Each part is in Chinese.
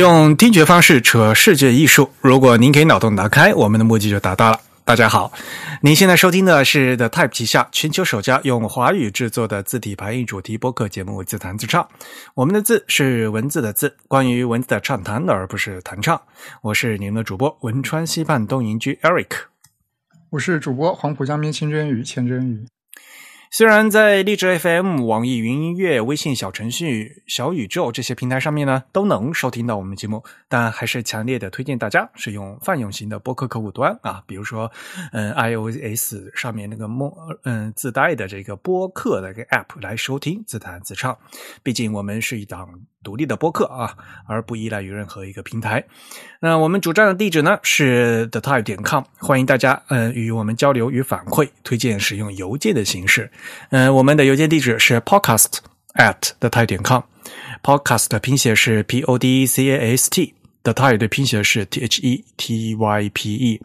用听觉方式扯世界艺术，如果您给脑洞打开，我们的目的就达到了。大家好，您现在收听的是 The Type 旗下全球首家用华语制作的字体排印主题播客节目《自弹自唱》。我们的字是文字的字，关于文字的畅谈，而不是弹唱。我是你们的主播汶川西畔东营居 Eric，我是主播黄浦江边清蒸鱼千蒸鱼。虽然在荔枝 FM、网易云音乐、微信小程序、小宇宙这些平台上面呢，都能收听到我们节目，但还是强烈的推荐大家使用泛用型的播客客户端啊，比如说，嗯，iOS 上面那个默嗯自带的这个播客的个 App 来收听自弹自唱。毕竟我们是一档独立的播客啊，而不依赖于任何一个平台。那我们主站的地址呢是 the type 点 com，欢迎大家嗯与我们交流与反馈，推荐使用邮件的形式。嗯，我们的邮件地址是 podcast at the type 点 com，podcast 的拼写是 p o d c a s t。的 Type 的拼写是 T H E T Y P E。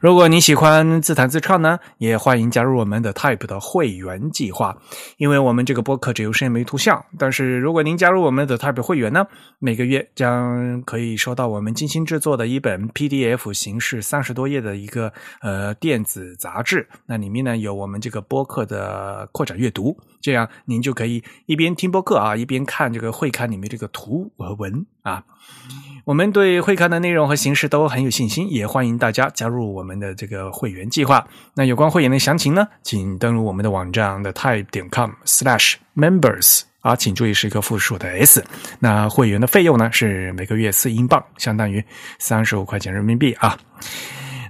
如果你喜欢自弹自唱呢，也欢迎加入我们的 Type 的会员计划。因为我们这个播客只有声音没图像，但是如果您加入我们的 Type 会员呢，每个月将可以收到我们精心制作的一本 PDF 形式三十多页的一个呃电子杂志。那里面呢有我们这个播客的扩展阅读，这样您就可以一边听播客啊，一边看这个会刊里面这个图和文啊。我们对会刊的内容和形式都很有信心，也欢迎大家加入我们的这个会员计划。那有关会员的详情呢，请登录我们的网站的 type 点 com slash members 啊，请注意是一个复数的 s。那会员的费用呢是每个月四英镑，相当于三十五块钱人民币啊。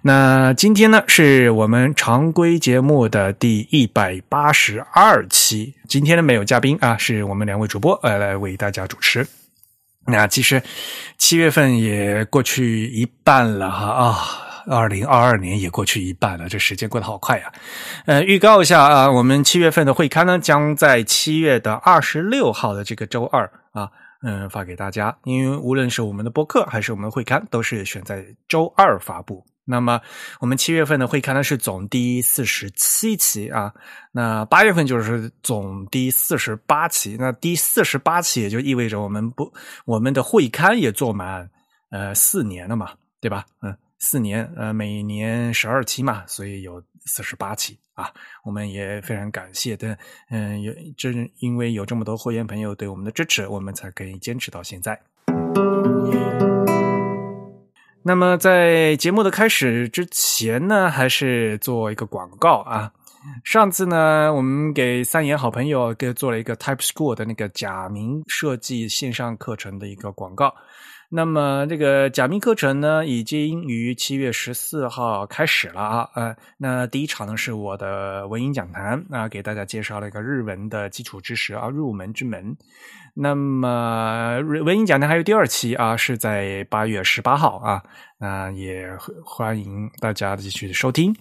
那今天呢是我们常规节目的第一百八十二期，今天呢没有嘉宾啊，是我们两位主播呃来为大家主持。那其实七月份也过去一半了哈啊，二零二二年也过去一半了，这时间过得好快呀。呃，预告一下啊，我们七月份的会刊呢，将在七月的二十六号的这个周二啊，嗯，发给大家。因为无论是我们的播客还是我们的会刊，都是选在周二发布。那么我们七月份的会刊呢是总第四十七期啊，那八月份就是总第四十八期，那第四十八期也就意味着我们不我们的会刊也做满呃四年了嘛，对吧？嗯，四年呃每年十二期嘛，所以有四十八期啊，我们也非常感谢的，嗯，有正因为有这么多会员朋友对我们的支持，我们才可以坚持到现在。那么在节目的开始之前呢，还是做一个广告啊。上次呢，我们给三言好朋友给做了一个 Type School 的那个假名设计线上课程的一个广告。那么这个假名课程呢，已经于七月十四号开始了啊。呃，那第一场呢是我的文音讲坛啊，给大家介绍了一个日文的基础知识啊，入门之门。那么文音讲坛还有第二期啊，是在八月十八号啊，那也欢迎大家继续收听。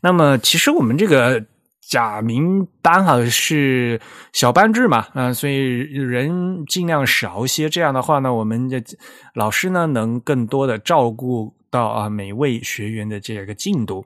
那么其实我们这个假名单哈是小班制嘛，嗯，所以人尽量少一些。这样的话呢，我们的老师呢能更多的照顾到啊每位学员的这个进度。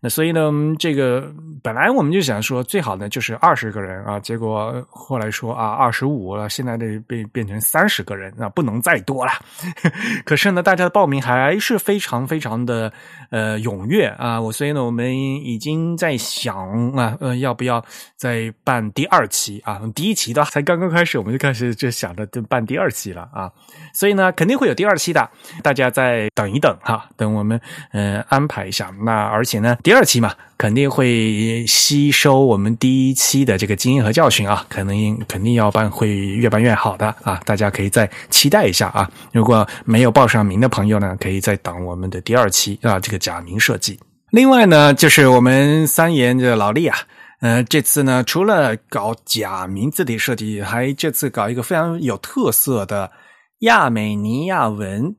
那所以呢，这个本来我们就想说最好呢就是二十个人啊，结果后来说啊二十五了，现在得变变成三十个人啊，不能再多了。可是呢，大家的报名还是非常非常的呃踊跃啊，我所以呢，我们已经在想啊，呃，要不要再办第二期啊？第一期的才刚刚开始，我们就开始就想着就办第二期了啊。所以呢，肯定会有第二期的，大家再等一等哈，等我们嗯安排一下。那而且呢。第二期嘛，肯定会吸收我们第一期的这个经验和教训啊，可能肯定要办，会越办越好的啊，大家可以再期待一下啊。如果没有报上名的朋友呢，可以再等我们的第二期啊，这个假名设计。另外呢，就是我们三言的老厉啊，呃，这次呢，除了搞假名字体设计，还这次搞一个非常有特色的亚美尼亚文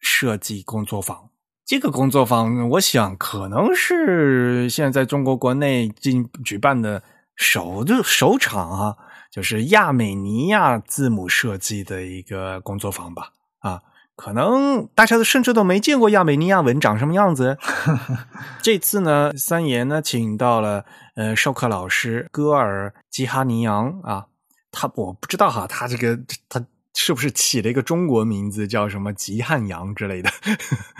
设计工作坊。这个工作坊，我想可能是现在中国国内进举办的首就首场啊，就是亚美尼亚字母设计的一个工作坊吧。啊，可能大家都甚至都没见过亚美尼亚文长什么样子。这次呢，三爷呢请到了呃授课老师戈尔基哈尼扬啊，他我不知道哈，他这个他。是不是起了一个中国名字叫什么吉汉阳之类的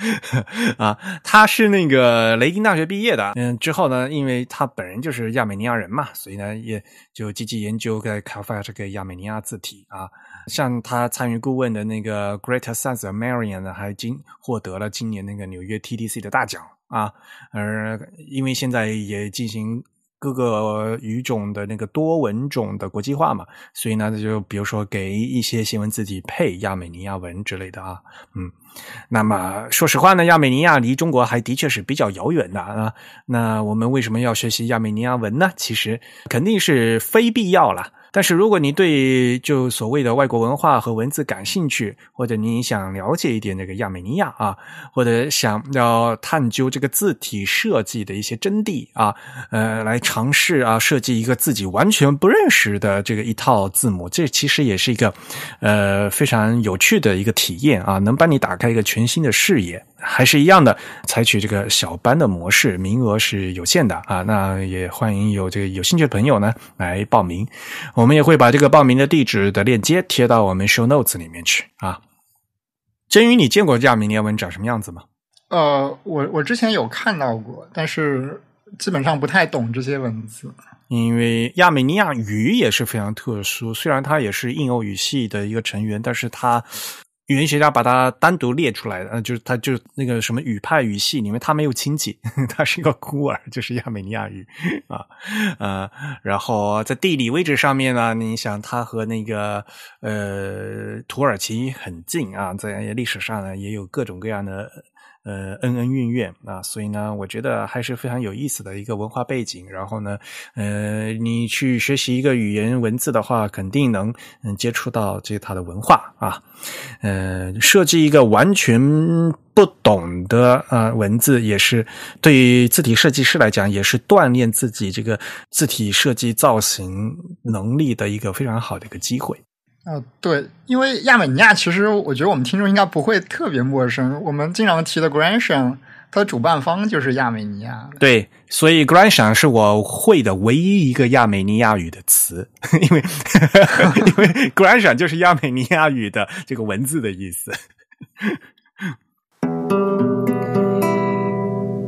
啊？他是那个雷丁大学毕业的，嗯，之后呢，因为他本人就是亚美尼亚人嘛，所以呢，也就积极研究在开发这个亚美尼亚字体啊。像他参与顾问的那个 Greater Sense of Marian 呢，还今获得了今年那个纽约 TDC 的大奖啊。而因为现在也进行。各个语种的那个多文种的国际化嘛，所以呢，就比如说给一些新闻字体配亚美尼亚文之类的啊，嗯，那么说实话呢，亚美尼亚离中国还的确是比较遥远的啊。那我们为什么要学习亚美尼亚文呢？其实肯定是非必要了。但是如果你对就所谓的外国文化和文字感兴趣，或者你想了解一点这个亚美尼亚啊，或者想要探究这个字体设计的一些真谛啊，呃，来尝试啊设计一个自己完全不认识的这个一套字母，这其实也是一个呃非常有趣的一个体验啊，能帮你打开一个全新的视野。还是一样的，采取这个小班的模式，名额是有限的啊。那也欢迎有这个有兴趣的朋友呢来报名。们也会把这个报名的地址的链接贴到我们 show notes 里面去啊。真宇，你见过亚美尼亚文长什么样子吗？呃，我我之前有看到过，但是基本上不太懂这些文字。因为亚美尼亚语也是非常特殊，虽然它也是印欧语系的一个成员，但是它。语言学家把它单独列出来的，呃，就是它就那个什么语派语系里面，它没有亲戚，它是一个孤儿，就是亚美尼亚语啊，呃，然后在地理位置上面呢，你想它和那个呃土耳其很近啊，在历史上呢也有各种各样的。呃，恩恩怨怨啊，所以呢，我觉得还是非常有意思的一个文化背景。然后呢，呃，你去学习一个语言文字的话，肯定能嗯接触到这它的文化啊。呃，设计一个完全不懂的啊文字，也是对于字体设计师来讲，也是锻炼自己这个字体设计造型能力的一个非常好的一个机会。啊，对，因为亚美尼亚其实我觉得我们听众应该不会特别陌生。我们经常提的 Grandson，它的主办方就是亚美尼亚。对，所以 Grandson 是我会的唯一一个亚美尼亚语的词，因为 因为 Grandson 就是亚美尼亚语的这个文字的意思。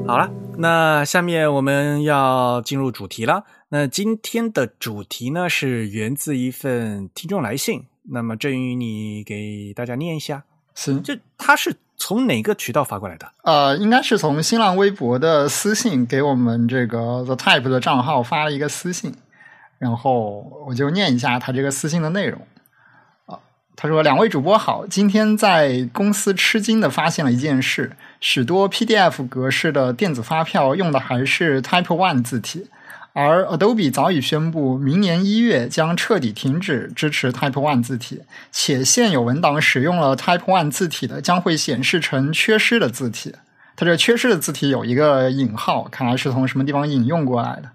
好了，那下面我们要进入主题了。那今天的主题呢，是源自一份听众来信。那么，郑宇，你给大家念一下。行，这他是从哪个渠道发过来的？呃，应该是从新浪微博的私信给我们这个 The Type 的账号发了一个私信，然后我就念一下他这个私信的内容。啊，他说：“两位主播好，今天在公司吃惊的发现了一件事，许多 PDF 格式的电子发票用的还是 Type One 字体。”而 Adobe 早已宣布，明年一月将彻底停止支持 Type One 字体，且现有文档使用了 Type One 字体的将会显示成缺失的字体。它这缺失的字体有一个引号，看来是从什么地方引用过来的。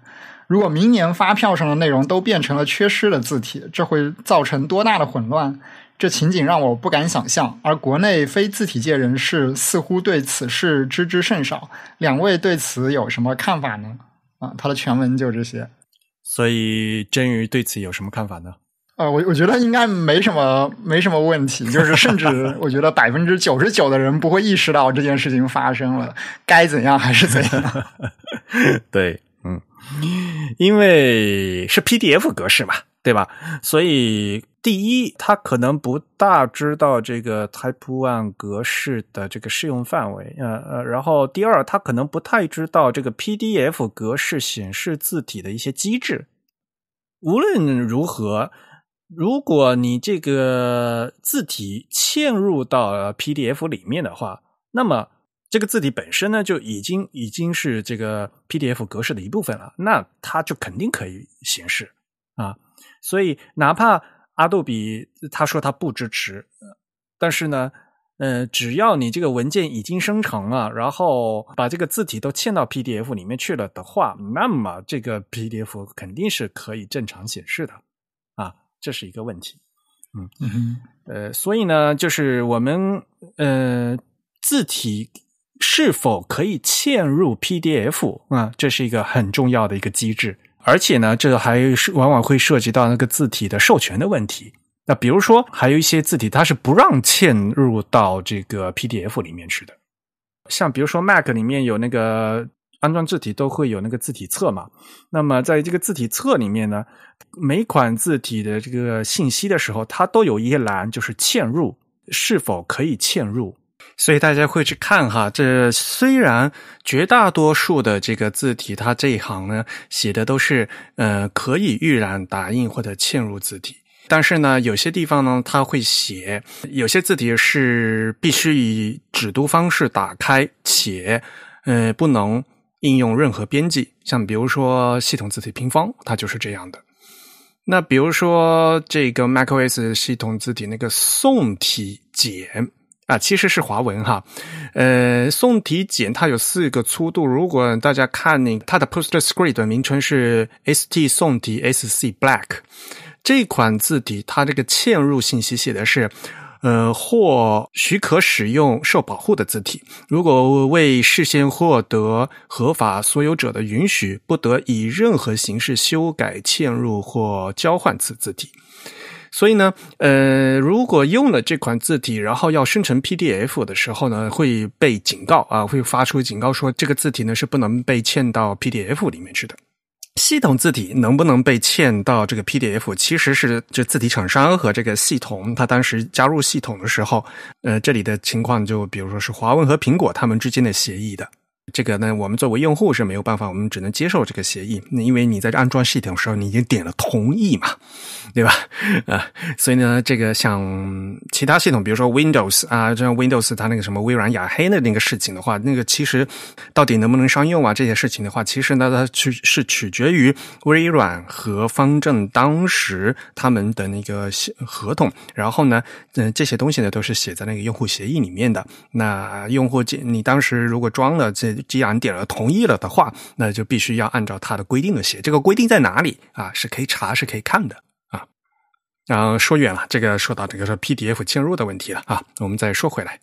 如果明年发票上的内容都变成了缺失的字体，这会造成多大的混乱？这情景让我不敢想象。而国内非字体界人士似乎对此事知之甚少。两位对此有什么看法呢？啊，它的全文就这些，所以真鱼对此有什么看法呢？啊，我我觉得应该没什么没什么问题，就是甚至 我觉得百分之九十九的人不会意识到这件事情发生了，该怎样还是怎样。对，嗯，因为是 PDF 格式嘛，对吧？所以。第一，他可能不大知道这个 Type One 格式的这个适用范围，呃呃，然后第二，他可能不太知道这个 PDF 格式显示字体的一些机制。无论如何，如果你这个字体嵌入到 PDF 里面的话，那么这个字体本身呢就已经已经是这个 PDF 格式的一部分了，那它就肯定可以显示啊。所以哪怕阿杜比他说他不支持，但是呢，呃，只要你这个文件已经生成了，然后把这个字体都嵌到 PDF 里面去了的话，那么这个 PDF 肯定是可以正常显示的啊，这是一个问题。嗯，呃，所以呢，就是我们呃，字体是否可以嵌入 PDF 啊，这是一个很重要的一个机制。而且呢，这还是往往会涉及到那个字体的授权的问题。那比如说，还有一些字体它是不让嵌入到这个 PDF 里面去的，像比如说 Mac 里面有那个安装字体都会有那个字体册嘛。那么在这个字体册里面呢，每款字体的这个信息的时候，它都有一栏就是嵌入，是否可以嵌入。所以大家会去看哈，这虽然绝大多数的这个字体，它这一行呢写的都是呃可以预览、打印或者嵌入字体，但是呢有些地方呢它会写有些字体是必须以指读方式打开，且呃不能应用任何编辑，像比如说系统字体平方，它就是这样的。那比如说这个 macOS 系统字体那个宋体简。啊，其实是华文哈，呃，宋体简它有四个粗度。如果大家看那它的 poster script 名称是 ST 宋体 SC Black 这款字体，它这个嵌入信息写的是，呃，或许可使用受保护的字体。如果未事先获得合法所有者的允许，不得以任何形式修改、嵌入或交换此字体。所以呢，呃，如果用了这款字体，然后要生成 PDF 的时候呢，会被警告啊，会发出警告说这个字体呢是不能被嵌到 PDF 里面去的。系统字体能不能被嵌到这个 PDF，其实是这字体厂商和这个系统，它当时加入系统的时候，呃，这里的情况就比如说是华为和苹果他们之间的协议的。这个呢，我们作为用户是没有办法，我们只能接受这个协议。那因为你在安装系统的时候，你已经点了同意嘛，对吧？啊，所以呢，这个像其他系统，比如说 Windows 啊，像 Windows 它那个什么微软雅黑的那个事情的话，那个其实到底能不能商用啊？这些事情的话，其实呢，它取是取决于微软和方正当时他们的那个合同。然后呢，嗯，这些东西呢都是写在那个用户协议里面的。那用户你当时如果装了这。既然点了同意了的话，那就必须要按照它的规定的写。这个规定在哪里啊？是可以查，是可以看的啊。然后说远了，这个说到这个说 PDF 嵌入的问题了啊。我们再说回来，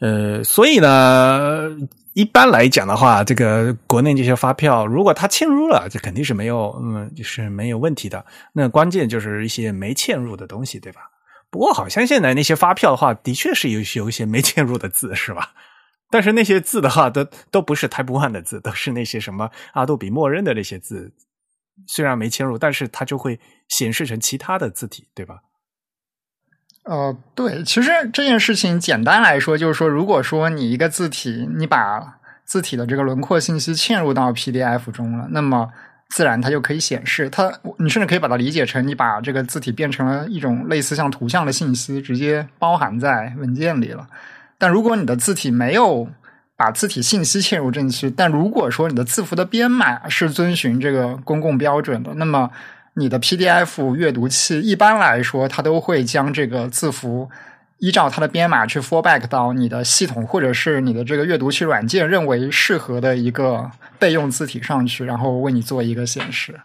呃，所以呢，一般来讲的话，这个国内这些发票，如果它嵌入了，这肯定是没有，嗯，就是没有问题的。那关键就是一些没嵌入的东西，对吧？不过好像现在那些发票的话，的确是有有一些没嵌入的字，是吧？但是那些字的话，都都不是 Type One 的字，都是那些什么阿杜比默认的那些字。虽然没嵌入，但是它就会显示成其他的字体，对吧？呃，对，其实这件事情简单来说，就是说，如果说你一个字体，你把字体的这个轮廓信息嵌入到 PDF 中了，那么自然它就可以显示它。你甚至可以把它理解成，你把这个字体变成了一种类似像图像的信息，直接包含在文件里了。但如果你的字体没有把字体信息嵌入进去，但如果说你的字符的编码是遵循这个公共标准的，那么你的 PDF 阅读器一般来说，它都会将这个字符依照它的编码去 fallback 到你的系统或者是你的这个阅读器软件认为适合的一个备用字体上去，然后为你做一个显示。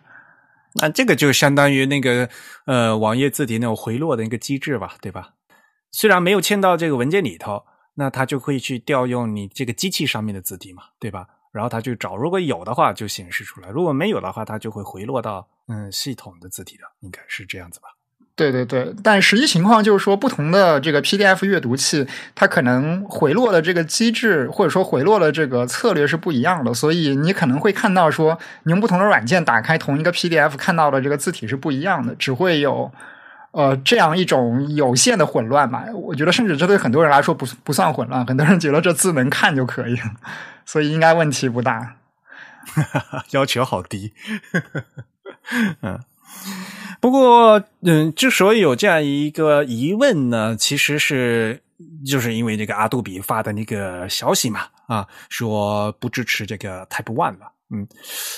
那这个就相当于那个呃网页字体那种回落的一个机制吧，对吧？虽然没有嵌到这个文件里头。那它就会去调用你这个机器上面的字体嘛，对吧？然后它就找，如果有的话就显示出来，如果没有的话，它就会回落到嗯系统的字体的，应该是这样子吧？对对对，但实际情况就是说，不同的这个 PDF 阅读器，它可能回落的这个机制或者说回落的这个策略是不一样的，所以你可能会看到说，你用不同的软件打开同一个 PDF 看到的这个字体是不一样的，只会有。呃，这样一种有限的混乱吧，我觉得甚至这对很多人来说不不算混乱，很多人觉得这字能看就可以了，所以应该问题不大。要求好低，嗯，不过嗯，之所以有这样一个疑问呢，其实是就是因为这个阿杜比发的那个消息嘛，啊，说不支持这个 Type One 了。嗯，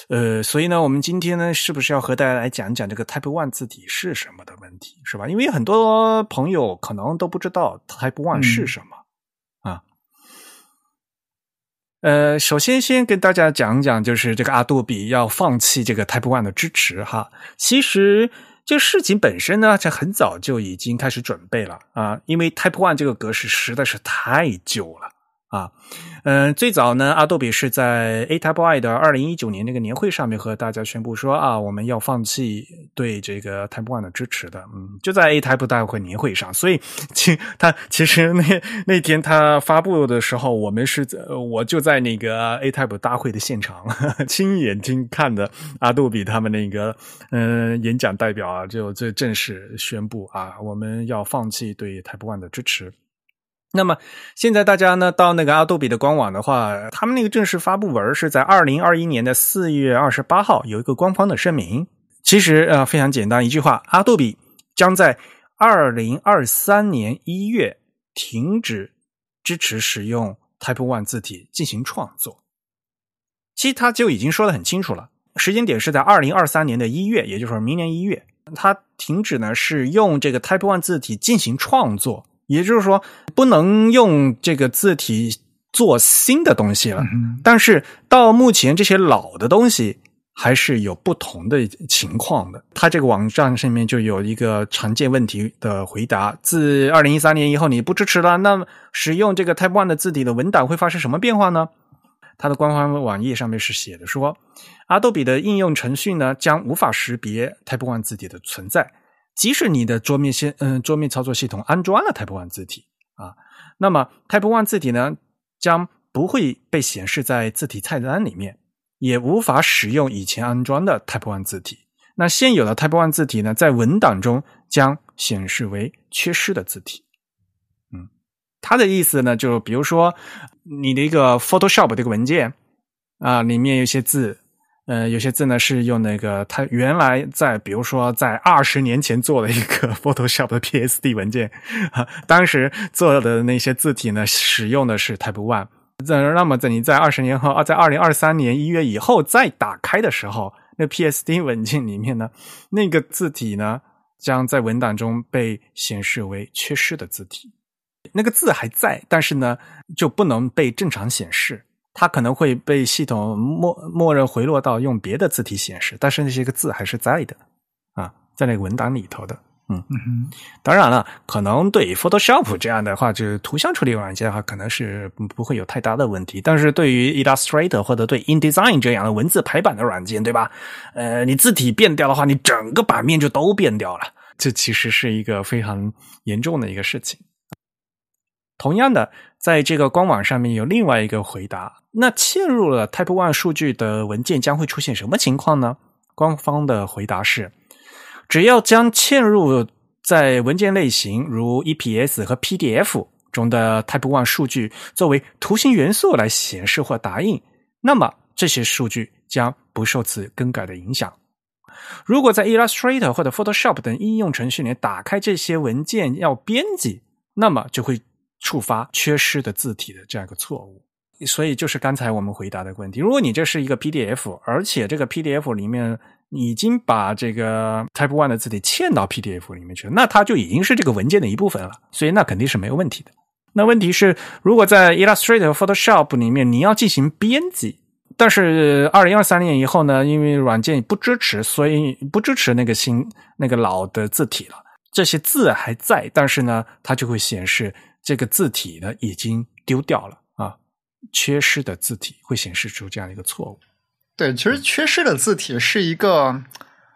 呃，所以呢，我们今天呢，是不是要和大家来讲讲这个 Type One 字体是什么的问题，是吧？因为很多朋友可能都不知道 Type One 是什么啊。呃，首先先跟大家讲讲，就是这个阿杜比要放弃这个 Type One 的支持哈。其实这事情本身呢，在很早就已经开始准备了啊，因为 Type One 这个格式实在是太旧了。啊，嗯，最早呢，阿杜比是在 A Type I 的二零一九年那个年会上面和大家宣布说啊，我们要放弃对这个 Type One 的支持的，嗯，就在 A Type 大会年会上，所以其他其实那那天他发布的时候，我们是我就在那个 A Type 大会的现场亲眼睛看的阿杜比他们那个嗯演讲代表啊，就这正式宣布啊，我们要放弃对 Type One 的支持。那么现在大家呢到那个阿杜比的官网的话，他们那个正式发布文是在二零二一年的四月二十八号有一个官方的声明。其实呃非常简单一句话，阿杜比将在二零二三年一月停止支持使用 Type One 字体进行创作。其实他就已经说的很清楚了，时间点是在二零二三年的一月，也就是说明年一月，他停止呢是用这个 Type One 字体进行创作。也就是说，不能用这个字体做新的东西了。但是到目前，这些老的东西还是有不同的情况的。它这个网站上面就有一个常见问题的回答：自二零一三年以后，你不支持了，那么使用这个 Type One 的字体的文档会发生什么变化呢？它的官方网页上面是写的说，阿杜比的应用程序呢将无法识别 Type One 字体的存在。即使你的桌面系嗯桌面操作系统安装了 Type One 字体啊，那么 Type One 字体呢将不会被显示在字体菜单里面，也无法使用以前安装的 Type One 字体。那现有的 Type One 字体呢，在文档中将显示为缺失的字体。嗯，他的意思呢，就比如说你的一个 Photoshop 这个文件啊，里面有些字。呃，有些字呢是用那个，它原来在，比如说在二十年前做了一个 Photoshop 的 PSD 文件，当时做的那些字体呢，使用的是 Type One。那么在你在二十年后啊，在二零二三年一月以后再打开的时候，那 PSD 文件里面呢，那个字体呢，将在文档中被显示为缺失的字体。那个字还在，但是呢，就不能被正常显示。它可能会被系统默默认回落到用别的字体显示，但是那些个字还是在的啊，在那个文档里头的。嗯嗯，当然了，可能对 Photoshop 这样的话，就是图像处理软件的话，可能是不会有太大的问题。但是对于 Illustrator 或者对 InDesign 这样的文字排版的软件，对吧？呃，你字体变掉的话，你整个版面就都变掉了，这其实是一个非常严重的一个事情。同样的，在这个官网上面有另外一个回答。那嵌入了 Type One 数据的文件将会出现什么情况呢？官方的回答是：只要将嵌入在文件类型如 EPS 和 PDF 中的 Type One 数据作为图形元素来显示或打印，那么这些数据将不受此更改的影响。如果在 Illustrator 或者 Photoshop 等应用程序里打开这些文件要编辑，那么就会触发缺失的字体的这样一个错误。所以就是刚才我们回答的问题，如果你这是一个 PDF，而且这个 PDF 里面已经把这个 Type One 的字体嵌到 PDF 里面去了，那它就已经是这个文件的一部分了，所以那肯定是没有问题的。那问题是，如果在 Illustrator、Photoshop 里面你要进行编辑，但是二零二三年以后呢，因为软件不支持，所以不支持那个新那个老的字体了。这些字还在，但是呢，它就会显示这个字体呢已经丢掉了啊。缺失的字体会显示出这样一个错误。对，其实缺失的字体是一个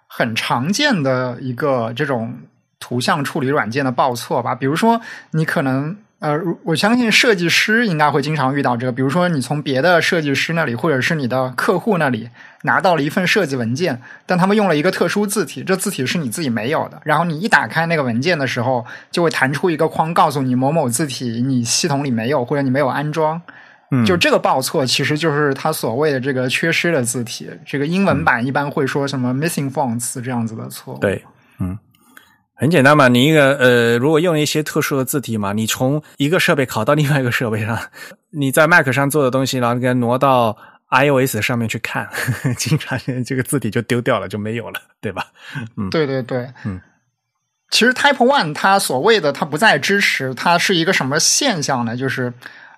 很常见的一个这种图像处理软件的报错吧。比如说，你可能呃，我相信设计师应该会经常遇到这个。比如说，你从别的设计师那里，或者是你的客户那里拿到了一份设计文件，但他们用了一个特殊字体，这字体是你自己没有的。然后你一打开那个文件的时候，就会弹出一个框，告诉你某某字体你系统里没有，或者你没有安装。嗯就这个报错，其实就是他所谓的这个缺失的字体。这个英文版一般会说什么 missing fonts 这样子的错。对，嗯，很简单嘛，你一个呃，如果用一些特殊的字体嘛，你从一个设备拷到另外一个设备上，你在 Mac 上做的东西，然后给它挪到 iOS 上面去看，经常这个字体就丢掉了，就没有了，对吧？嗯，对对对，嗯，其实 Type One 它所谓的它不再支持，它是一个什么现象呢？就是。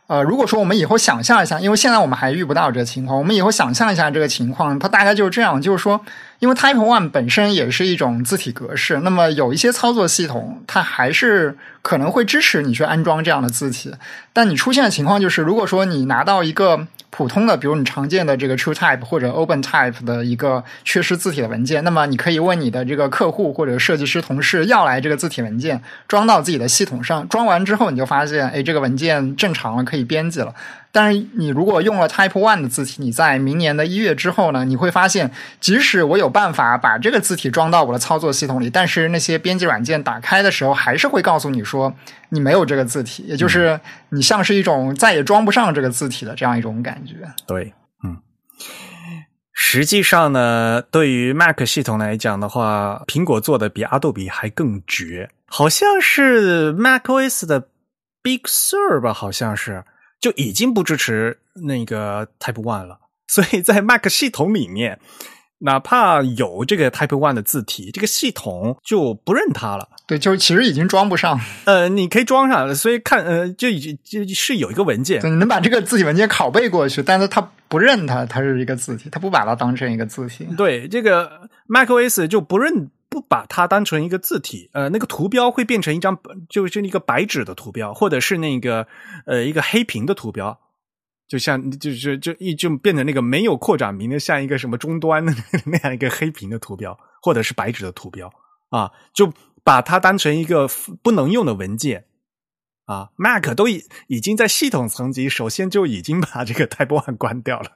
呃，如果说我们以后想象一下，因为现在我们还遇不到这个情况，我们以后想象一下这个情况，它大概就是这样，就是说，因为 Type One 本身也是一种字体格式，那么有一些操作系统它还是可能会支持你去安装这样的字体，但你出现的情况就是，如果说你拿到一个。普通的，比如你常见的这个 TrueType 或者 OpenType 的一个缺失字体的文件，那么你可以问你的这个客户或者设计师同事要来这个字体文件，装到自己的系统上。装完之后，你就发现，哎，这个文件正常了，可以编辑了。但是你如果用了 Type One 的字体，你在明年的一月之后呢，你会发现，即使我有办法把这个字体装到我的操作系统里，但是那些编辑软件打开的时候，还是会告诉你说你没有这个字体，也就是你像是一种再也装不上这个字体的这样一种感觉。对，嗯，实际上呢，对于 Mac 系统来讲的话，苹果做的比阿杜比还更绝，好像是 macOS 的 Big Sur 吧，好像是。就已经不支持那个 Type One 了，所以在 Mac 系统里面，哪怕有这个 Type One 的字体，这个系统就不认它了。对，就是其实已经装不上。呃，你可以装上，所以看，呃，就已经就是有一个文件，你能把这个字体文件拷贝过去，但是它不认它，它是一个字体，它不把它当成一个字体。对，这个 macOS 就不认。不把它当成一个字体，呃，那个图标会变成一张，就是一个白纸的图标，或者是那个呃一个黑屏的图标，就像就是就一就变成那个没有扩展名的，像一个什么终端的那样一个黑屏的图标，或者是白纸的图标。啊，就把它当成一个不能用的文件。啊。Mac 都已已经在系统层级，首先就已经把这个 Type One 关掉了。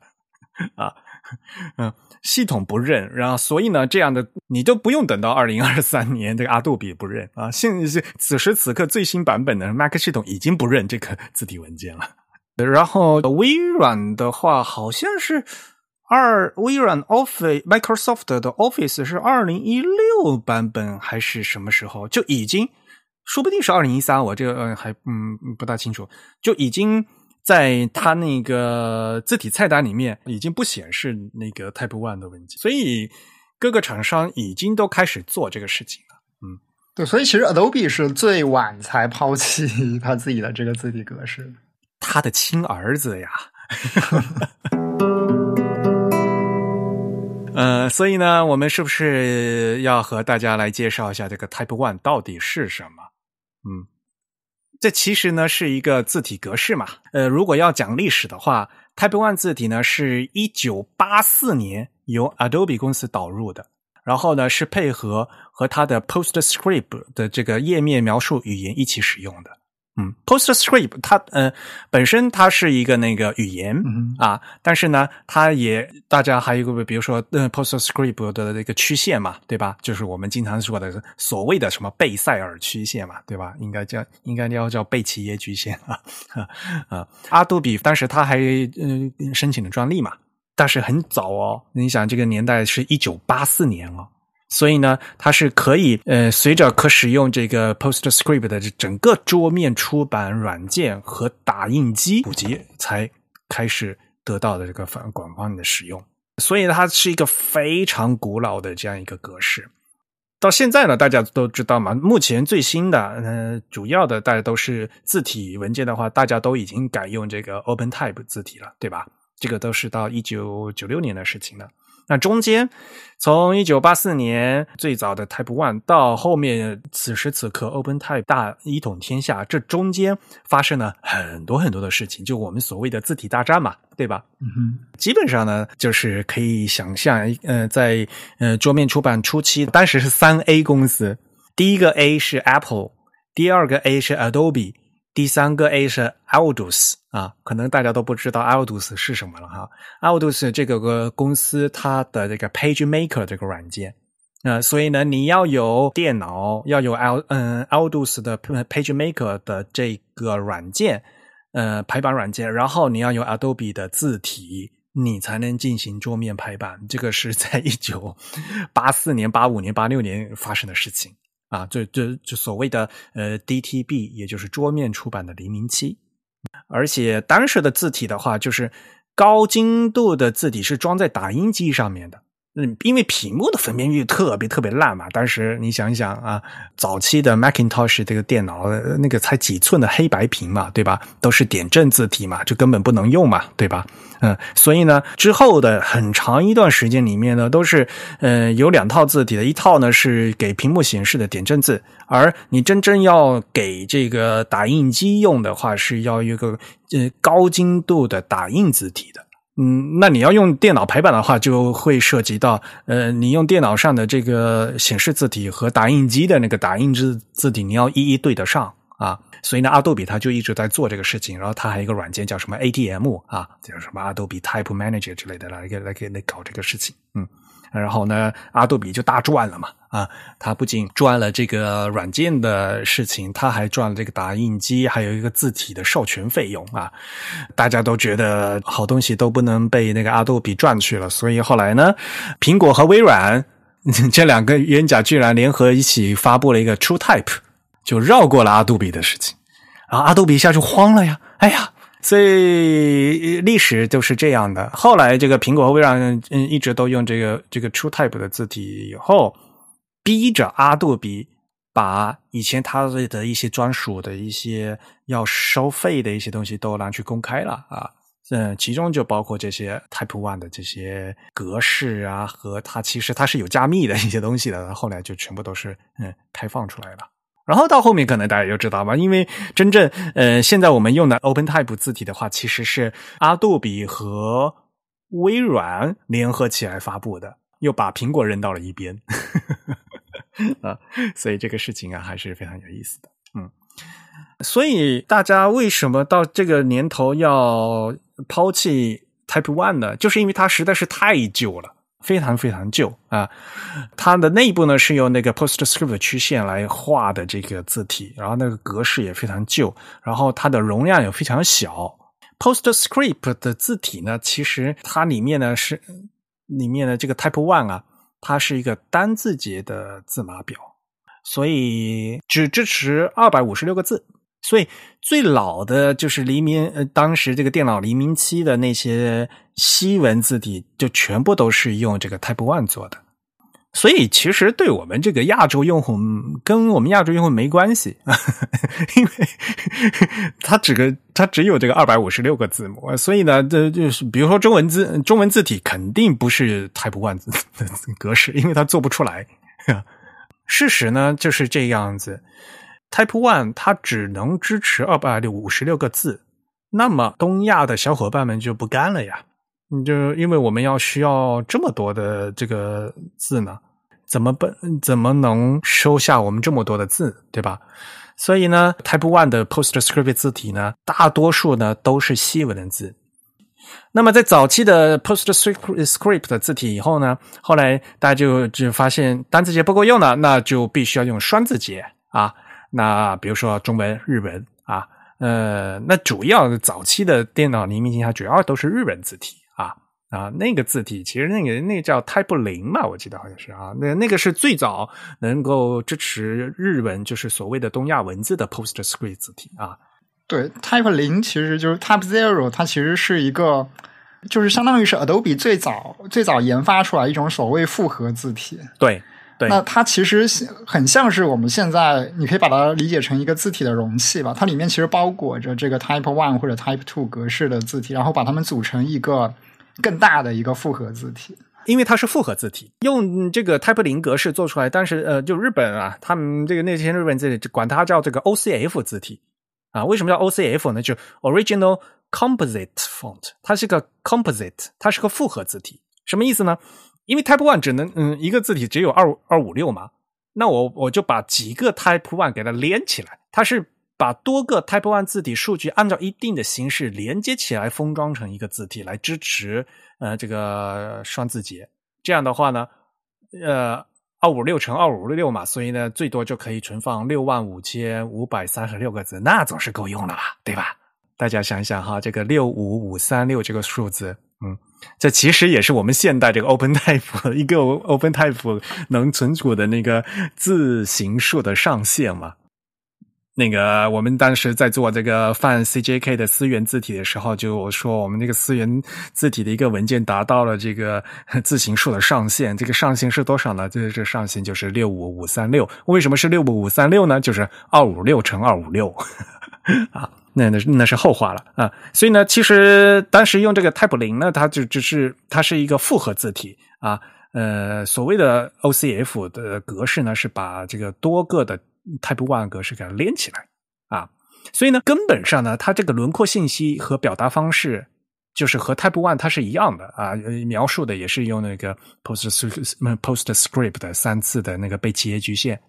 啊，嗯。系统不认，然后所以呢，这样的你都不用等到二零二三年，这个阿杜比不认啊。现是此时此刻最新版本的 Mac 系统已经不认这个字体文件了。然后微软的话，好像是二微软 Office Microsoft 的 Office 是二零一六版本还是什么时候就已经，说不定是二零一三，我这个还嗯不大清楚，就已经。在它那个字体菜单里面已经不显示那个 Type One 的文件，所以各个厂商已经都开始做这个事情了。嗯，对，所以其实 Adobe 是最晚才抛弃 他自己的这个字体格式，他的亲儿子呀。呃，所以呢，我们是不是要和大家来介绍一下这个 Type One 到底是什么？嗯。这其实呢是一个字体格式嘛，呃，如果要讲历史的话，Type One 字体呢是一九八四年由 Adobe 公司导入的，然后呢是配合和它的 PostScript 的这个页面描述语言一起使用的。嗯，PostScript 它呃本身它是一个那个语言啊，但是呢，它也大家还有一个比如说呃 PostScript 的那个曲线嘛，对吧？就是我们经常说的所谓的什么贝塞尔曲线嘛，对吧？应该叫应该要叫贝齐耶曲线啊 啊！阿杜比当时他还嗯申请了专利嘛，但是很早哦，你想这个年代是一九八四年哦。所以呢，它是可以呃，随着可使用这个 PostScript 的整个桌面出版软件和打印机普及，才开始得到的这个广广泛的使用。所以它是一个非常古老的这样一个格式。到现在呢，大家都知道嘛，目前最新的呃，主要的大家都是字体文件的话，大家都已经改用这个 OpenType 字体了，对吧？这个都是到一九九六年的事情了。那中间，从一九八四年最早的 Type One 到后面此时此刻 Open Type 大一统天下，这中间发生了很多很多的事情，就我们所谓的字体大战嘛，对吧？嗯哼，基本上呢，就是可以想象，呃，在呃桌面出版初期，当时是三 A 公司，第一个 A 是 Apple，第二个 A 是 Adobe。第三个 A 是 Aldous 啊，可能大家都不知道 Aldous 是什么了哈。，Aldous 这个个公司，它的这个 PageMaker 这个软件，呃，所以呢，你要有电脑，要有 L 嗯，Aldous 的 PageMaker 的这个软件，呃，排版软件，然后你要有 Adobe 的字体，你才能进行桌面排版。这个是在一九八四年、八五年、八六年发生的事情。啊，这这就所谓的呃 DTB，也就是桌面出版的黎明期。而且当时的字体的话，就是高精度的字体是装在打印机上面的嗯，因为屏幕的分辨率特别特别烂嘛。当时你想一想啊，早期的 Macintosh 这个电脑那个才几寸的黑白屏嘛，对吧？都是点阵字体嘛，就根本不能用嘛，对吧？嗯，所以呢，之后的很长一段时间里面呢，都是呃有两套字体的，一套呢是给屏幕显示的点阵字，而你真正要给这个打印机用的话，是要一个呃高精度的打印字体。嗯，那你要用电脑排版的话，就会涉及到，呃，你用电脑上的这个显示字体和打印机的那个打印字字体，你要一一对得上啊。所以呢，阿杜比他就一直在做这个事情，然后他还有一个软件叫什么 ATM 啊，叫什么阿杜比 Type Manager 之类的来给来给来搞这个事情，嗯。然后呢，阿杜比就大赚了嘛，啊，他不仅赚了这个软件的事情，他还赚了这个打印机，还有一个字体的授权费用啊。大家都觉得好东西都不能被那个阿杜比赚去了，所以后来呢，苹果和微软 这两个冤家居然联合一起发布了一个 TrueType，就绕过了阿杜比的事情，然后阿杜比一下就慌了呀，哎呀！所以历史就是这样的。后来这个苹果和微软嗯一直都用这个这个 TrueType 的字体，以后逼着阿杜比把以前他的一些专属的一些要收费的一些东西都拿去公开了啊。嗯，其中就包括这些 Type One 的这些格式啊，和它其实它是有加密的一些东西的。后来就全部都是嗯开放出来了。然后到后面可能大家就知道吧，因为真正呃现在我们用的 OpenType 字体的话，其实是阿杜比和微软联合起来发布的，又把苹果扔到了一边 啊，所以这个事情啊还是非常有意思的。嗯，所以大家为什么到这个年头要抛弃 Type One 呢？就是因为它实在是太旧了。非常非常旧啊！它的内部呢是用那个 PostScript 曲线来画的这个字体，然后那个格式也非常旧，然后它的容量也非常小。PostScript 的字体呢，其实它里面呢是里面的这个 Type One 啊，它是一个单字节的字码表，所以只支持二百五十六个字。所以最老的就是黎明，呃，当时这个电脑黎明期的那些西文字体，就全部都是用这个 Type One 做的。所以其实对我们这个亚洲用户，跟我们亚洲用户没关系，因为 它只个它只有这个二百五十六个字母，所以呢，这就是比如说中文字中文字体肯定不是 Type One 字格式，因为它做不出来。事实呢就是这样子。Type One 它只能支持二百六五十六个字，那么东亚的小伙伴们就不干了呀！你就因为我们要需要这么多的这个字呢，怎么不怎么能收下我们这么多的字，对吧？所以呢，Type One 的 PostScript 字体呢，大多数呢都是西文的字。那么在早期的 PostScript 的字体以后呢，后来大家就就发现单字节不够用了，那就必须要用双字节啊。那比如说中文、日文啊，呃，那主要早期的电脑黎明期它主要都是日文字体啊啊，那个字体其实那个那叫 Type 零嘛，我记得好像是啊，那那个是最早能够支持日文，就是所谓的东亚文字的 PostScript 字体啊。对，Type 零其实就是 Type Zero，它其实是一个，就是相当于是 Adobe 最早最早研发出来一种所谓复合字体。对。那它其实很像是我们现在，你可以把它理解成一个字体的容器吧。它里面其实包裹着这个 Type One 或者 Type Two 格式的字体，然后把它们组成一个更大的一个复合字体。因为它是复合字体，用这个 Type 零格式做出来。但是呃，就日本啊，他们这个那些日本字管它叫这个 OCF 字体啊。为什么叫 OCF 呢？就 Original Composite Font，它是个 Composite，它是个复合字体。什么意思呢？因为 Type One 只能嗯一个字体只有二二五六嘛，那我我就把几个 Type One 给它连起来，它是把多个 Type One 字体数据按照一定的形式连接起来，封装成一个字体来支持呃这个双字节。这样的话呢，呃二五六乘二五六六嘛，所以呢最多就可以存放六万五千五百三十六个字，那总是够用了吧，对吧？大家想一想哈，这个六五五三六这个数字，嗯。这其实也是我们现代这个 OpenType 一个 OpenType 能存储的那个字形数的上限嘛。那个我们当时在做这个泛 CJK 的思源字体的时候，就说我们那个思源字体的一个文件达到了这个字形数的上限。这个上限是多少呢？这这上限就是六五五三六。为什么是六五五三六呢？就是二五六乘二五六 啊。那那那是后话了啊。所以呢，其实当时用这个 Type 零呢，它就只是它是一个复合字体啊。呃，所谓的 OCF 的格式呢，是把这个多个的。Type One 格式给它连起来啊，所以呢，根本上呢，它这个轮廓信息和表达方式就是和 Type One 它是一样的啊，描述的也是用那个 Post PostScript 三次的那个被企业局限。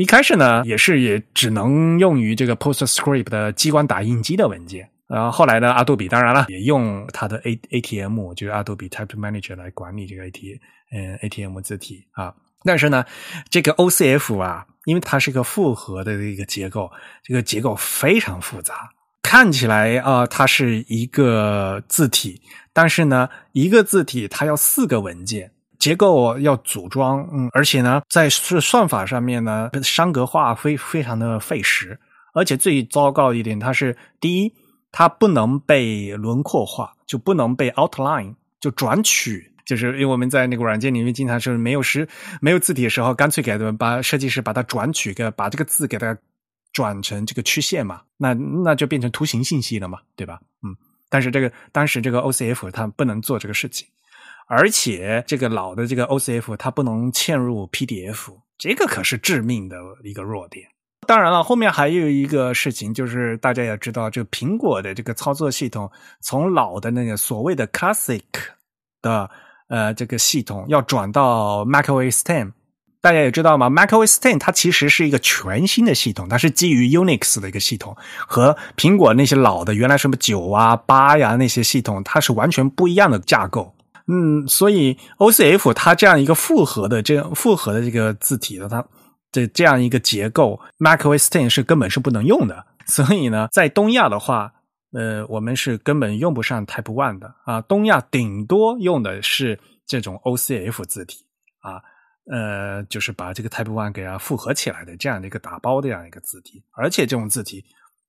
一开始呢，也是也只能用于这个 PostScript 的激光打印机的文件。然后后来呢，阿杜比当然了，也用它的 A ATM，就是阿杜比 Type Manager 来管理这个 AT 嗯 ATM 字体啊。但是呢，这个 OCF 啊，因为它是一个复合的一个结构，这个结构非常复杂，看起来啊，它是一个字体，但是呢，一个字体它要四个文件，结构要组装，嗯，而且呢，在是算法上面呢，商格化非非常的费时，而且最糟糕一点，它是第一，它不能被轮廓化，就不能被 outline 就转取。就是因为我们在那个软件里面经常是没有实没有字体的时候，干脆给它把设计师把它转取个把这个字给它转成这个曲线嘛，那那就变成图形信息了嘛，对吧？嗯，但是这个当时这个 OCF 它不能做这个事情，而且这个老的这个 OCF 它不能嵌入 PDF，这个可是致命的一个弱点。当然了，后面还有一个事情，就是大家也知道，这个苹果的这个操作系统从老的那个所谓的 Classic 的。呃，这个系统要转到 macOS Ten，大家也知道吗？macOS Ten 它其实是一个全新的系统，它是基于 Unix 的一个系统，和苹果那些老的原来什么九啊、八呀那些系统，它是完全不一样的架构。嗯，所以 OCF 它这样一个复合的这样复合的这个字体的它这这样一个结构，macOS Ten 是根本是不能用的。所以呢，在东亚的话。呃，我们是根本用不上 Type One 的啊，东亚顶多用的是这种 OCF 字体啊，呃，就是把这个 Type One 给它复合起来的这样的一个打包的这样一个字体，而且这种字体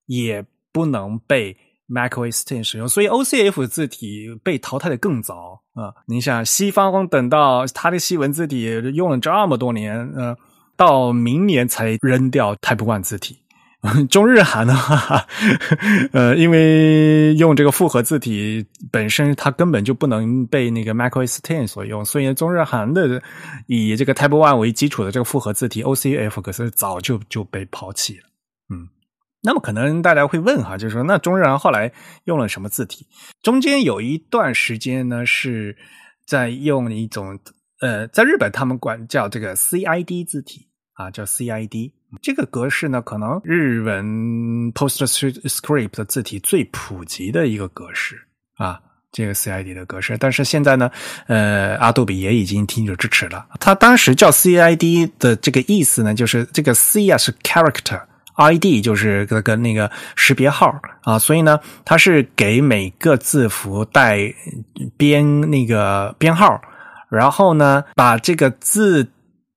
也不能被 macOS Ten 使用，所以 OCF 字体被淘汰的更早啊。你想，西方等到它的西文字体用了这么多年，呃，到明年才扔掉 Type One 字体。中日韩的话，呃，因为用这个复合字体本身，它根本就不能被那个 macOS Ten 所用，所以中日韩的以这个 Type One 为基础的这个复合字体 OCF 可是早就就被抛弃了。那么可能大家会问哈，就是说那中日韩后来用了什么字体？中间有一段时间呢是在用一种呃，在日本他们管叫这个 CID 字体啊，叫 CID。这个格式呢，可能日文 PostScript 的字体最普及的一个格式啊，这个 CID 的格式。但是现在呢，呃，阿杜比也已经停止支持了。它当时叫 CID 的这个意思呢，就是这个 C 啊是 character ID 就是跟跟那个识别号啊，所以呢，它是给每个字符带编那个编号，然后呢，把这个字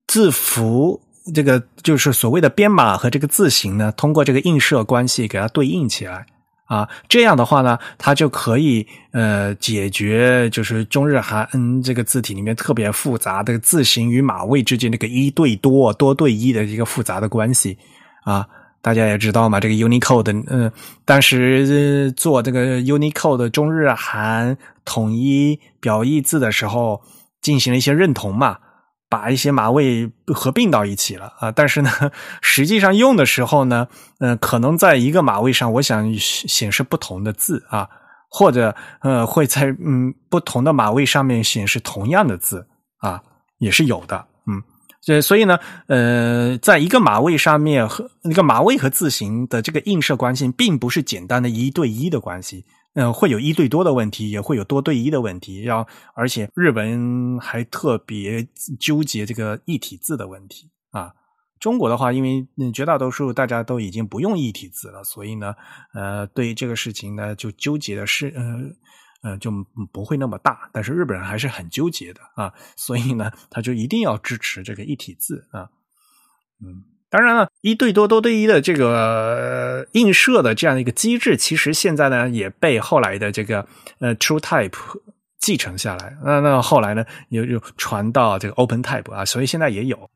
字符。这个就是所谓的编码和这个字形呢，通过这个映射关系给它对应起来啊，这样的话呢，它就可以呃解决就是中日韩嗯这个字体里面特别复杂的字形与码位之间那个一对多、多对一的一个复杂的关系啊。大家也知道嘛，这个 Unicode 嗯，当时做这个 Unicode 中日韩统一表意字的时候，进行了一些认同嘛。把一些码位合并到一起了啊，但是呢，实际上用的时候呢，嗯，可能在一个码位上，我想显示不同的字啊，或者呃，会在嗯不同的码位上面显示同样的字啊，也是有的，这所以呢，呃，在一个马位上面和那个马位和字形的这个映射关系，并不是简单的一对一的关系。嗯，会有一对多的问题，也会有多对一的问题。要而且日本还特别纠结这个异体字的问题啊。中国的话，因为绝大多数大家都已经不用异体字了，所以呢，呃，对于这个事情呢，就纠结的是，呃，呃，就不会那么大。但是日本人还是很纠结的啊，所以呢，他就一定要支持这个一体字啊，嗯。当然了，一对多多对一的这个映射的这样一个机制，其实现在呢也被后来的这个呃 TrueType 继承下来。那那后来呢，又又传到这个 OpenType 啊，所以现在也有。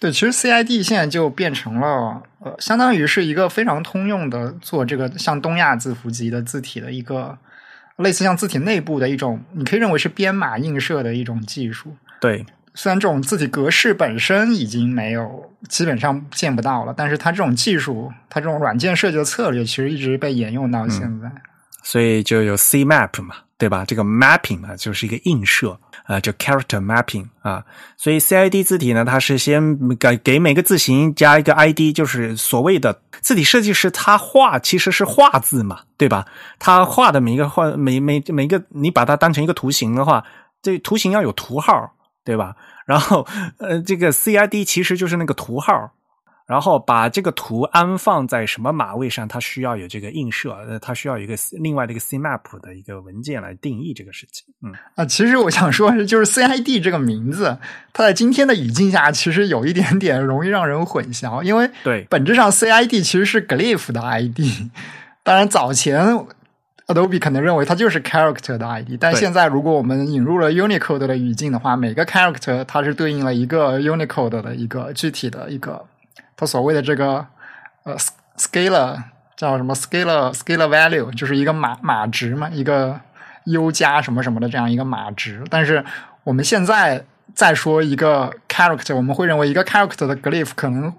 对，其实 CID 现在就变成了呃，相当于是一个非常通用的做这个像东亚字符集的字体的一个类似像字体内部的一种，你可以认为是编码映射的一种技术。对。虽然这种字体格式本身已经没有，基本上见不到了，但是它这种技术，它这种软件设计的策略，其实一直被沿用到现在。所以就有 C map 嘛，对吧？这个 mapping 啊，就是一个映射啊，叫 character mapping 啊。所以 CID 字体呢，它是先给给每个字形加一个 ID，就是所谓的字体设计师他画其实是画字嘛，对吧？他画的每一个画每每每个，你把它当成一个图形的话，这图形要有图号。对吧？然后，呃，这个 CID 其实就是那个图号，然后把这个图安放在什么码位上，它需要有这个映射，呃，它需要一个另外的一个 CMap 的一个文件来定义这个事情。嗯啊，其实我想说，就是 CID 这个名字，它在今天的语境下，其实有一点点容易让人混淆，因为对本质上 CID 其实是 Glyph 的 ID，当然早前。Adobe 可能认为它就是 character 的 ID，但现在如果我们引入了 Unicode 的语境的话，每个 character 它是对应了一个 Unicode 的一个具体的一个它所谓的这个呃 scalar 叫什么 scalar scalar value，就是一个码码值嘛，一个 U 加什么什么的这样一个码值。但是我们现在再说一个 character，我们会认为一个 character 的 glyph 可能。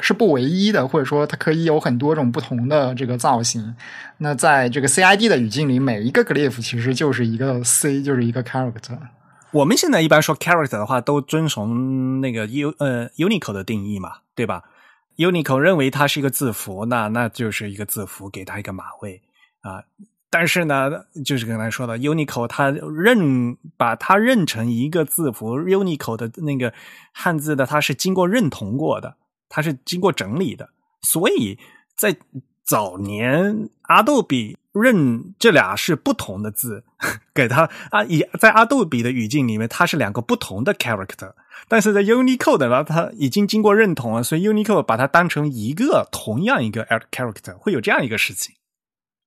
是不唯一的，或者说它可以有很多种不同的这个造型。那在这个 CID 的语境里，每一个 glyph 其实就是一个 C，就是一个 character。我们现在一般说 character 的话，都遵从那个 U 呃 Unicode 的定义嘛，对吧？Unicode 认为它是一个字符，那那就是一个字符，给它一个码位啊。但是呢，就是刚才说的 Unicode，它认把它认成一个字符，Unicode 的那个汉字的，它是经过认同过的。它是经过整理的，所以在早年阿杜比认这俩是不同的字，给它啊以在阿杜比的语境里面，它是两个不同的 character，但是在 Unicode 呢，它已经经过认同了，所以 Unicode 把它当成一个同样一个 character，会有这样一个事情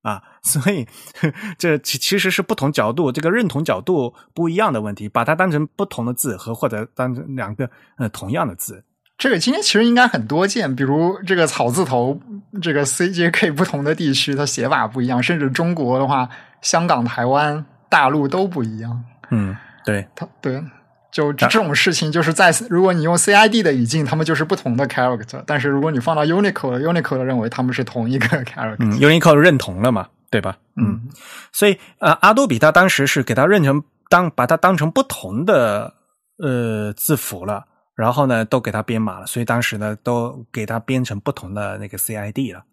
啊，所以 这其其实是不同角度，这个认同角度不一样的问题，把它当成不同的字和或者当成两个呃同样的字。这个今天其实应该很多见，比如这个草字头，这个 CJK 不同的地区它写法不一样，甚至中国的话，香港、台湾、大陆都不一样。嗯，对，它对，就这种事情，就是在如果你用 CID 的语境，他们就是不同的 character，但是如果你放到 Unicode，Unicode 认为他们是同一个 character，Unicode 认同了嘛，对吧？嗯，所以呃，阿多比他当时是给他认成当把它当成不同的呃字符了。然后呢，都给它编码了，所以当时呢，都给它编成不同的那个 CID 了。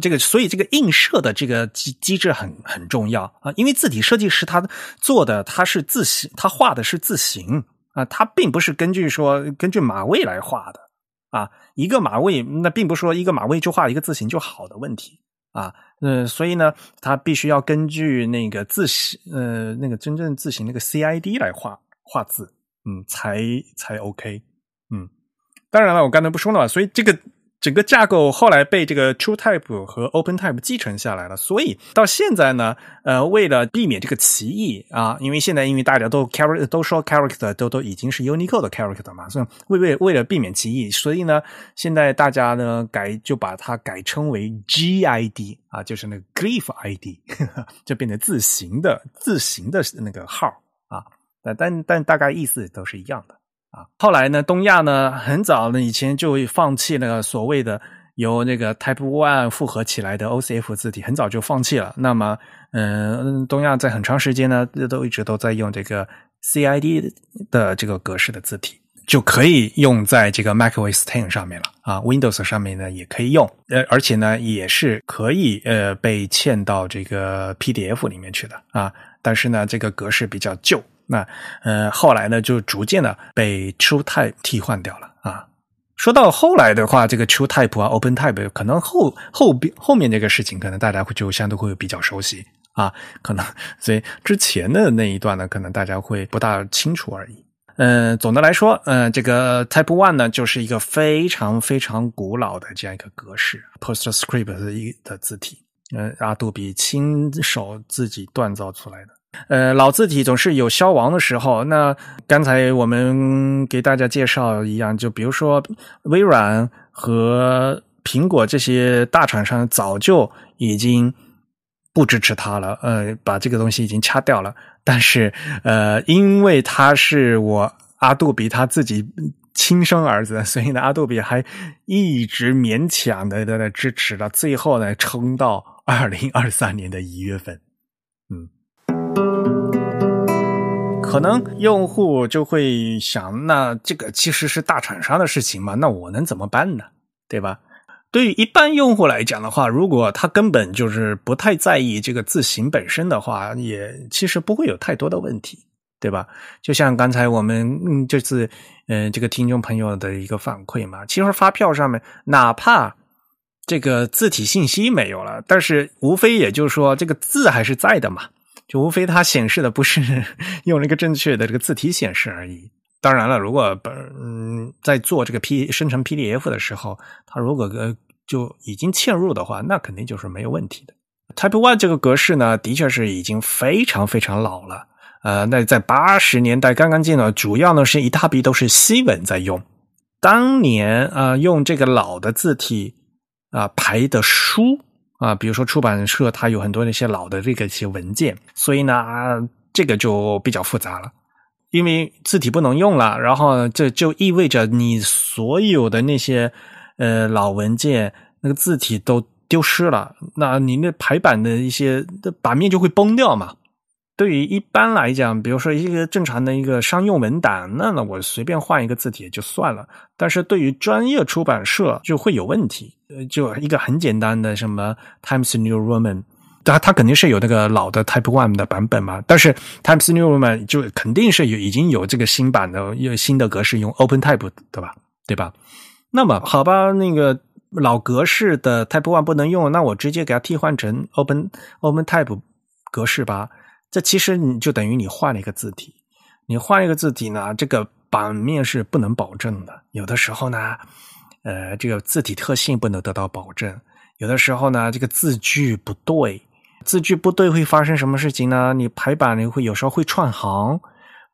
这个，所以这个映射的这个机机制很很重要啊，因为字体设计师他做的他是字形，他画的是字形啊，他并不是根据说根据码位来画的啊。一个码位，那并不是说一个码位就画一个字形就好的问题啊。嗯，所以呢，他必须要根据那个字形，呃，那个真正字形那个 CID 来画画字，嗯，才才 OK。当然了，我刚才不说了嘛，所以这个整个架构后来被这个 TrueType 和 OpenType 继承下来了。所以到现在呢，呃，为了避免这个歧义啊，因为现在因为大家都 character 都说 character 都都已经是 Unicode 的 character 嘛，所以为为为了避免歧义，所以呢，现在大家呢改就把它改称为 GID 啊，就是那个 Glyph ID，就变成字形的字形的那个号啊，但但但大概意思都是一样的。啊，后来呢，东亚呢，很早呢以前就放弃那个所谓的由那个 Type One 复合起来的 OCF 字体，很早就放弃了。那么，嗯，东亚在很长时间呢，都一直都在用这个 CID 的这个格式的字体，就可以用在这个 macOS Ten 上面了啊，Windows 上面呢也可以用，呃，而且呢也是可以呃被嵌到这个 PDF 里面去的啊，但是呢这个格式比较旧。那呃，后来呢，就逐渐的被 TrueType 替换掉了啊。说到后来的话，这个 TrueType 啊，OpenType 可能后后边后面这个事情，可能大家会就相对会比较熟悉啊。可能所以之前的那一段呢，可能大家会不大清楚而已。嗯，总的来说，嗯，这个 Type One 呢，就是一个非常非常古老的这样一个格式，PostScript 的一的字体，嗯，阿杜比亲手自己锻造出来的。呃，老字体总是有消亡的时候。那刚才我们给大家介绍一样，就比如说微软和苹果这些大厂商早就已经不支持它了，呃，把这个东西已经掐掉了。但是，呃，因为他是我阿杜比他自己亲生儿子，所以呢，阿杜比还一直勉强的在那支持到最后呢，撑到二零二三年的一月份。嗯，可能用户就会想，那这个其实是大厂商的事情嘛，那我能怎么办呢？对吧？对于一般用户来讲的话，如果他根本就是不太在意这个字形本身的话，也其实不会有太多的问题，对吧？就像刚才我们嗯这次嗯这个听众朋友的一个反馈嘛，其实发票上面哪怕这个字体信息没有了，但是无非也就是说这个字还是在的嘛，就无非它显示的不是 用了一个正确的这个字体显示而已。当然了，如果本嗯在做这个 P 生成 PDF 的时候，它如果呃。就已经嵌入的话，那肯定就是没有问题的。Type One 这个格式呢，的确是已经非常非常老了。呃，那在八十年代刚刚进了，主要呢是一大批都是西文在用。当年啊，用这个老的字体啊排的书啊，比如说出版社它有很多那些老的这个一些文件，所以呢，这个就比较复杂了。因为字体不能用了，然后这就意味着你所有的那些。呃，老文件那个字体都丢失了，那你那排版的一些的版面就会崩掉嘛。对于一般来讲，比如说一个正常的一个商用文档，那那我随便换一个字体也就算了。但是对于专业出版社就会有问题。就一个很简单的什么 Times New Roman，它它肯定是有那个老的 Type One 的版本嘛。但是 Times New Roman 就肯定是有已经有这个新版的有新的格式用 Open Type 对吧？对吧？那么好吧，那个老格式的 Type One 不能用，那我直接给它替换成 Open Open Type 格式吧。这其实你就等于你换了一个字体，你换一个字体呢，这个版面是不能保证的。有的时候呢，呃，这个字体特性不能得到保证；有的时候呢，这个字距不对，字距不对会发生什么事情呢？你排版你会有时候会串行，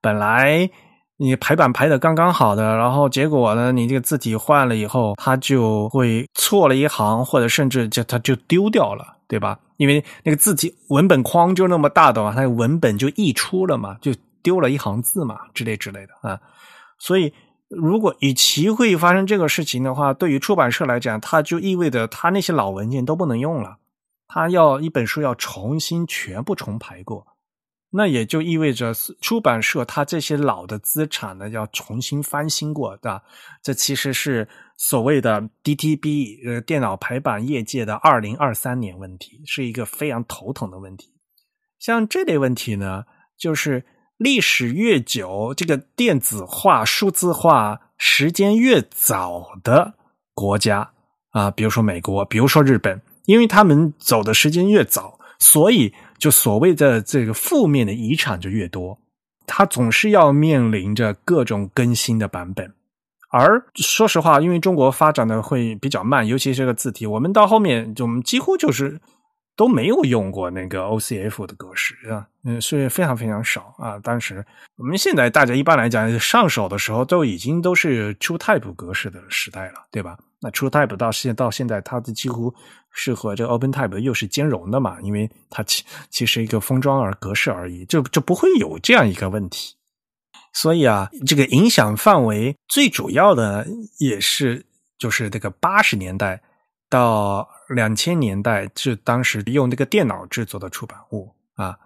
本来。你排版排的刚刚好的，然后结果呢，你这个字体换了以后，它就会错了一行，或者甚至就它就丢掉了，对吧？因为那个字体文本框就那么大的嘛，它文本就溢出了嘛，就丢了一行字嘛，之类之类的啊。所以，如果与其会发生这个事情的话，对于出版社来讲，它就意味着它那些老文件都不能用了，它要一本书要重新全部重排过。那也就意味着出版社它这些老的资产呢，要重新翻新过，对吧？这其实是所谓的 DTB 呃电脑排版业界的二零二三年问题，是一个非常头疼的问题。像这类问题呢，就是历史越久，这个电子化、数字化时间越早的国家啊，比如说美国，比如说日本，因为他们走的时间越早，所以。就所谓的这个负面的遗产就越多，它总是要面临着各种更新的版本。而说实话，因为中国发展的会比较慢，尤其是个字体，我们到后面就我们几乎就是都没有用过那个 OCF 的格式啊，嗯，所以非常非常少啊。当时我们现在大家一般来讲上手的时候，都已经都是 TrueType 格式的时代了，对吧？那 TrueType 到现到现在，它的几乎是和这个 OpenType 又是兼容的嘛？因为它其其实一个封装而格式而已，就就不会有这样一个问题。所以啊，这个影响范围最主要的也是就是这个八十年代到两千年代，就当时用那个电脑制作的出版物啊，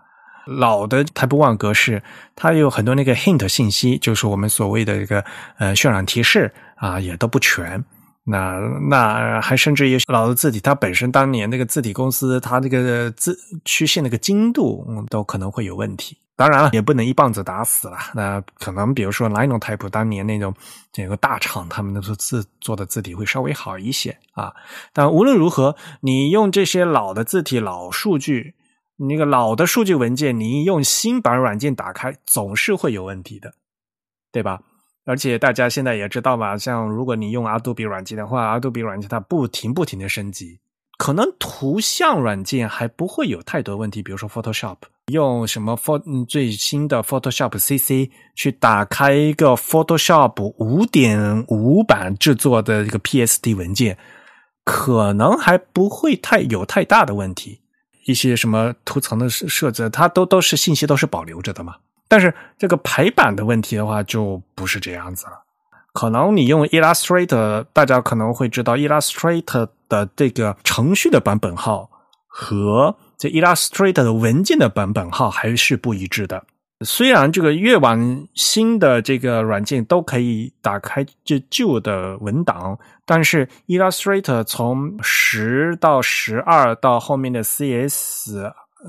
老的 Type One 格式，它有很多那个 hint 信息，就是我们所谓的这个呃渲染提示啊，也都不全。那那还甚至于老的字体，它本身当年那个字体公司，它那个字曲线那个精度，嗯，都可能会有问题。当然了，也不能一棒子打死了。那可能比如说 Linotype 当年那种这个大厂，他们的字做的字体会稍微好一些啊。但无论如何，你用这些老的字体、老数据，那个老的数据文件，你用新版软件打开，总是会有问题的。对吧？而且大家现在也知道嘛，像如果你用 Adobe 软件的话，Adobe 软件它不停不停的升级，可能图像软件还不会有太多问题。比如说 Photoshop，用什么 Pho 最新的 Photoshop CC 去打开一个 Photoshop 五点五版制作的一个 PSD 文件，可能还不会太有太大的问题。一些什么图层的设置，它都都是信息都是保留着的嘛。但是这个排版的问题的话，就不是这样子了。可能你用 Illustrator，大家可能会知道 Illustrator 的这个程序的版本号和这 Illustrator 的文件的版本号还是不一致的。虽然这个越往新的这个软件都可以打开这旧的文档，但是 Illustrator 从十到十二到后面的 CS。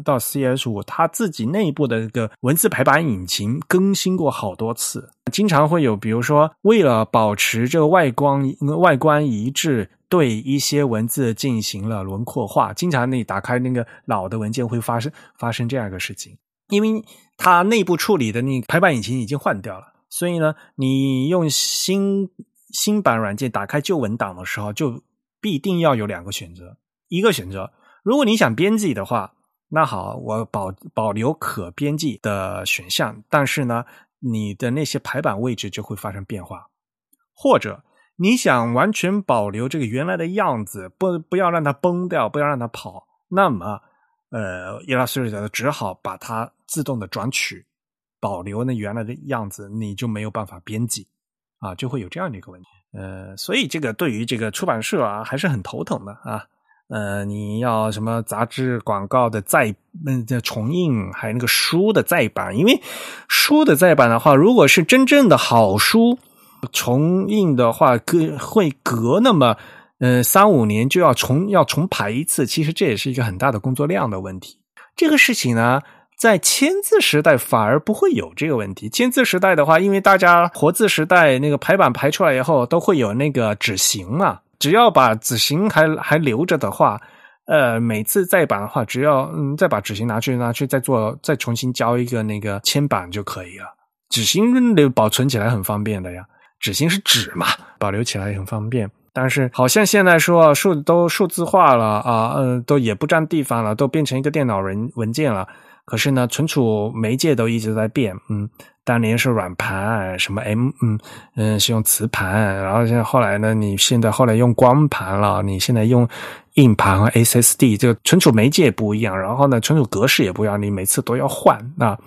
到 CS 五，它自己内部的这个文字排版引擎更新过好多次，经常会有，比如说为了保持这个外观外观一致，对一些文字进行了轮廓化。经常你打开那个老的文件会发生发生这样一个事情，因为它内部处理的那个排版引擎已经换掉了，所以呢，你用新新版软件打开旧文档的时候，就必定要有两个选择，一个选择，如果你想编辑的话。那好，我保保留可编辑的选项，但是呢，你的那些排版位置就会发生变化。或者你想完全保留这个原来的样子，不不要让它崩掉，不要让它跑，那么呃，Illustrator 只好把它自动的转取，保留那原来的样子，你就没有办法编辑啊，就会有这样的一个问题。呃，所以这个对于这个出版社啊，还是很头疼的啊。呃，你要什么杂志广告的再嗯的重印，还有那个书的再版，因为书的再版的话，如果是真正的好书重印的话，隔会隔那么呃三五年就要重要重排一次，其实这也是一个很大的工作量的问题。这个事情呢，在签字时代反而不会有这个问题。签字时代的话，因为大家活字时代那个排版排出来以后，都会有那个纸型嘛。只要把纸型还还留着的话，呃，每次再版的话，只要嗯再把纸型拿去拿去再做再重新交一个那个铅版就可以了。纸型留保存起来很方便的呀，纸型是纸嘛，保留起来也很方便。但是好像现在说数都数字化了啊，嗯，都也不占地方了，都变成一个电脑文文件了。可是呢，存储媒介都一直在变，嗯。当年是软盘，什么 M 嗯嗯是用磁盘，然后现在后来呢？你现在后来用光盘了，你现在用硬盘和 SSD，这个存储媒介不一样，然后呢，存储格式也不一样，你每次都要换啊。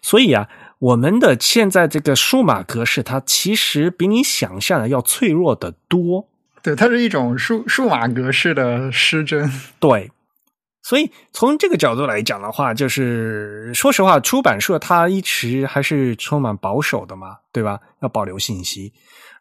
所以啊，我们的现在这个数码格式，它其实比你想象的要脆弱的多。对，它是一种数数码格式的失真。对。所以从这个角度来讲的话，就是说实话，出版社它一直还是充满保守的嘛，对吧？要保留信息。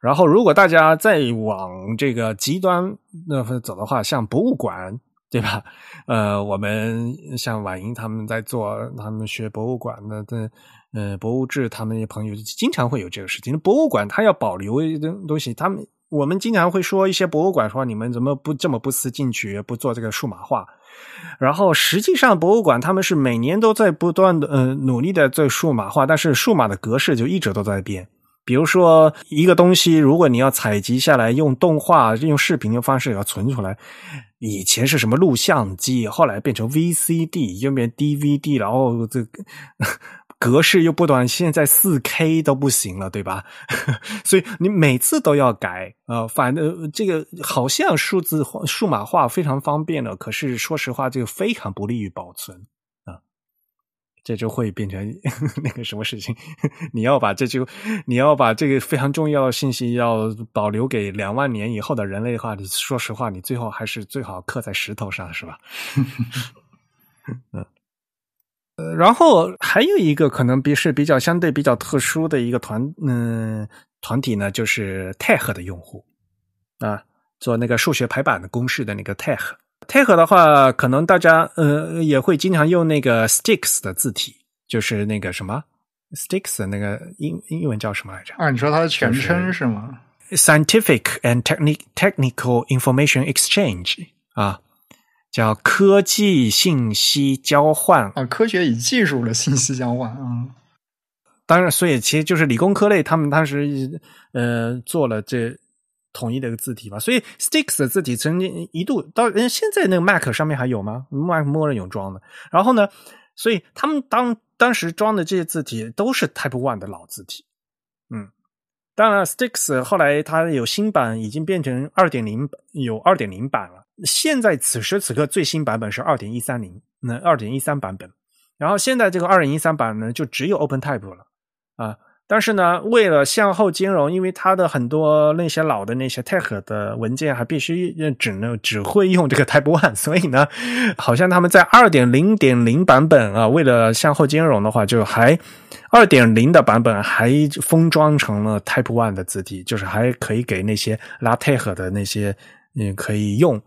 然后，如果大家再往这个极端那走的话，像博物馆，对吧？呃，我们像婉莹他们在做，他们学博物馆的的呃博物志，他们的朋友经常会有这个事情。博物馆它要保留的东西，他们我们经常会说一些博物馆说你们怎么不这么不思进取，不做这个数码化？然后，实际上，博物馆他们是每年都在不断的呃努力的在数码化，但是数码的格式就一直都在变。比如说，一个东西，如果你要采集下来，用动画、用视频的方式要存出来，以前是什么录像机，后来变成 VCD，又变 DVD，然后这个。格式又不短，现在四 K 都不行了，对吧？所以你每次都要改啊。反正这个好像数字化、数码化非常方便了，可是说实话，这个非常不利于保存啊。这就会变成 那个什么事情？你要把这就你要把这个非常重要的信息要保留给两万年以后的人类的话，你说实话，你最后还是最好刻在石头上，是吧？嗯。呃，然后还有一个可能比是比较相对比较特殊的一个团，嗯，团体呢，就是 Tech 的用户啊，做那个数学排版的公式的那个 Tech。Tech 的话，可能大家呃也会经常用那个 Sticks 的字体，就是那个什么 Sticks 的那个英英文叫什么来着？啊，你说它的全称是吗？Scientific and Technic Technical Information Exchange 啊。叫科技信息交换啊，科学与技术的信息交换啊。当然，所以其实就是理工科类，他们当时呃做了这统一的一个字体吧。所以 Sticks 的字体曾经一度到现在那个 Mac 上面还有吗？Mac 默认有装的。然后呢，所以他们当当时装的这些字体都是 Type One 的老字体。嗯，当然 Sticks 后来它有新版，已经变成二点零，有二点零版了。现在此时此刻最新版本是二点一三零，那二点一三版本。然后现在这个二点一三版呢，就只有 OpenType 了。啊，但是呢，为了向后兼容，因为它的很多那些老的那些 Tech 的文件还必须只能只会用这个 Type One，所以呢，好像他们在二点零点零版本啊，为了向后兼容的话，就还二点零的版本还封装成了 Type One 的字体，就是还可以给那些 LaTeX 的那些嗯可以用，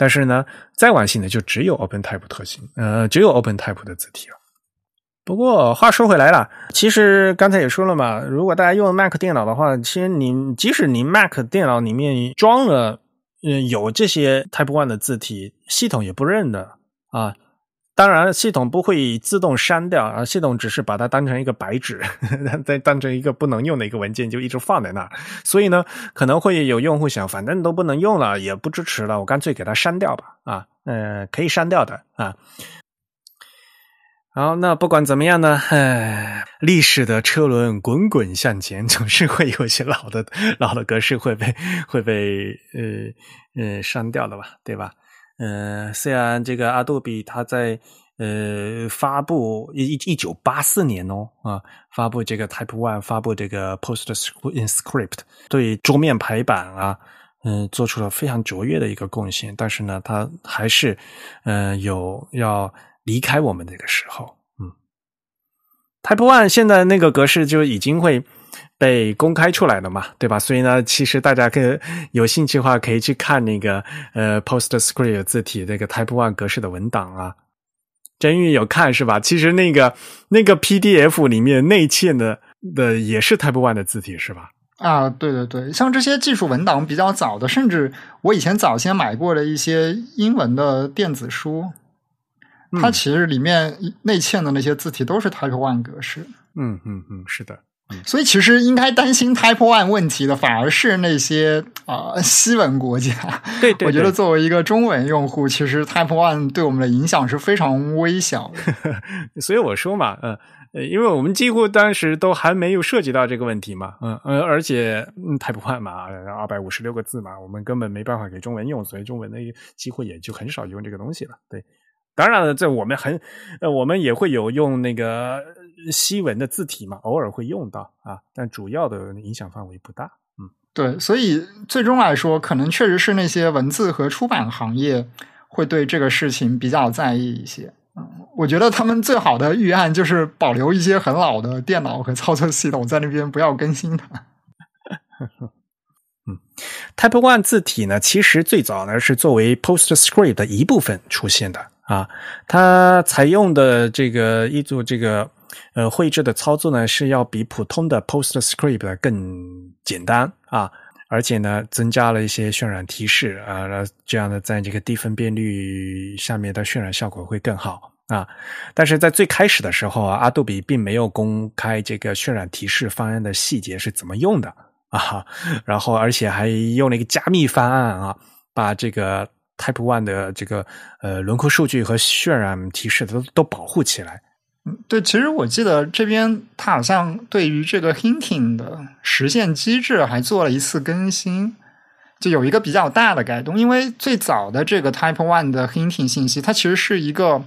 但是呢，再往新的就只有 OpenType 特性，呃，只有 OpenType 的字体了。不过话说回来了，其实刚才也说了嘛，如果大家用 Mac 电脑的话，其实你即使你 Mac 电脑里面装了，嗯，有这些 Type One 的字体，系统也不认的啊。当然，系统不会自动删掉啊，系统只是把它当成一个白纸，再当成一个不能用的一个文件，就一直放在那儿。所以呢，可能会有用户想，反正都不能用了，也不支持了，我干脆给它删掉吧。啊，呃，可以删掉的啊。好，那不管怎么样呢，唉，历史的车轮滚滚向前，总是会有些老的、老的格式会被会被呃呃删掉的吧，对吧？呃，虽然这个阿杜比他在呃发布一一九八四年哦啊，发布这个 Type One，发布这个 PostScript，对桌面排版啊，嗯，做出了非常卓越的一个贡献，但是呢，他还是嗯有要。离开我们这个时候，，Type One 现在那个格式就已经会被公开出来了嘛，对吧？所以呢，其实大家可以有兴趣的话，可以去看那个呃 PostScript 字体那个 Type One 格式的文档啊。真玉有看是吧？其实那个那个 PDF 里面内嵌的的也是 Type One 的字体是吧？啊，对对对，像这些技术文档比较早的，甚至我以前早先买过的一些英文的电子书。它其实里面内嵌的那些字体都是 Type One 格式。嗯嗯嗯，是的。所以其实应该担心 Type One 问题的，反而是那些啊西文国家。对对。我觉得作为一个中文用户，其实 Type One 对我们的影响是非常微小的。所以我说嘛，呃，因为我们几乎当时都还没有涉及到这个问题嘛，嗯呃，而且 Type One 嘛，二百五十六个字嘛，我们根本没办法给中文用，所以中文的几乎也就很少用这个东西了。对。当然了，这我们很呃，我们也会有用那个西文的字体嘛，偶尔会用到啊，但主要的影响范围不大。嗯，对，所以最终来说，可能确实是那些文字和出版行业会对这个事情比较在意一些。嗯，我觉得他们最好的预案就是保留一些很老的电脑和操作系统在那边，不要更新它。嗯，Type One 字体呢，其实最早呢是作为 PostScript 的一部分出现的。啊，它采用的这个一组这个呃绘制的操作呢，是要比普通的 PostScript 更简单啊，而且呢，增加了一些渲染提示啊，这样的在这个低分辨率下面的渲染效果会更好啊。但是在最开始的时候啊，阿杜比并没有公开这个渲染提示方案的细节是怎么用的啊，然后而且还用了一个加密方案啊，把这个。Type One 的这个呃轮廓数据和渲染提示都都保护起来。嗯，对，其实我记得这边它好像对于这个 Hinting 的实现机制还做了一次更新，就有一个比较大的改动。因为最早的这个 Type One 的 Hinting 信息，它其实是一个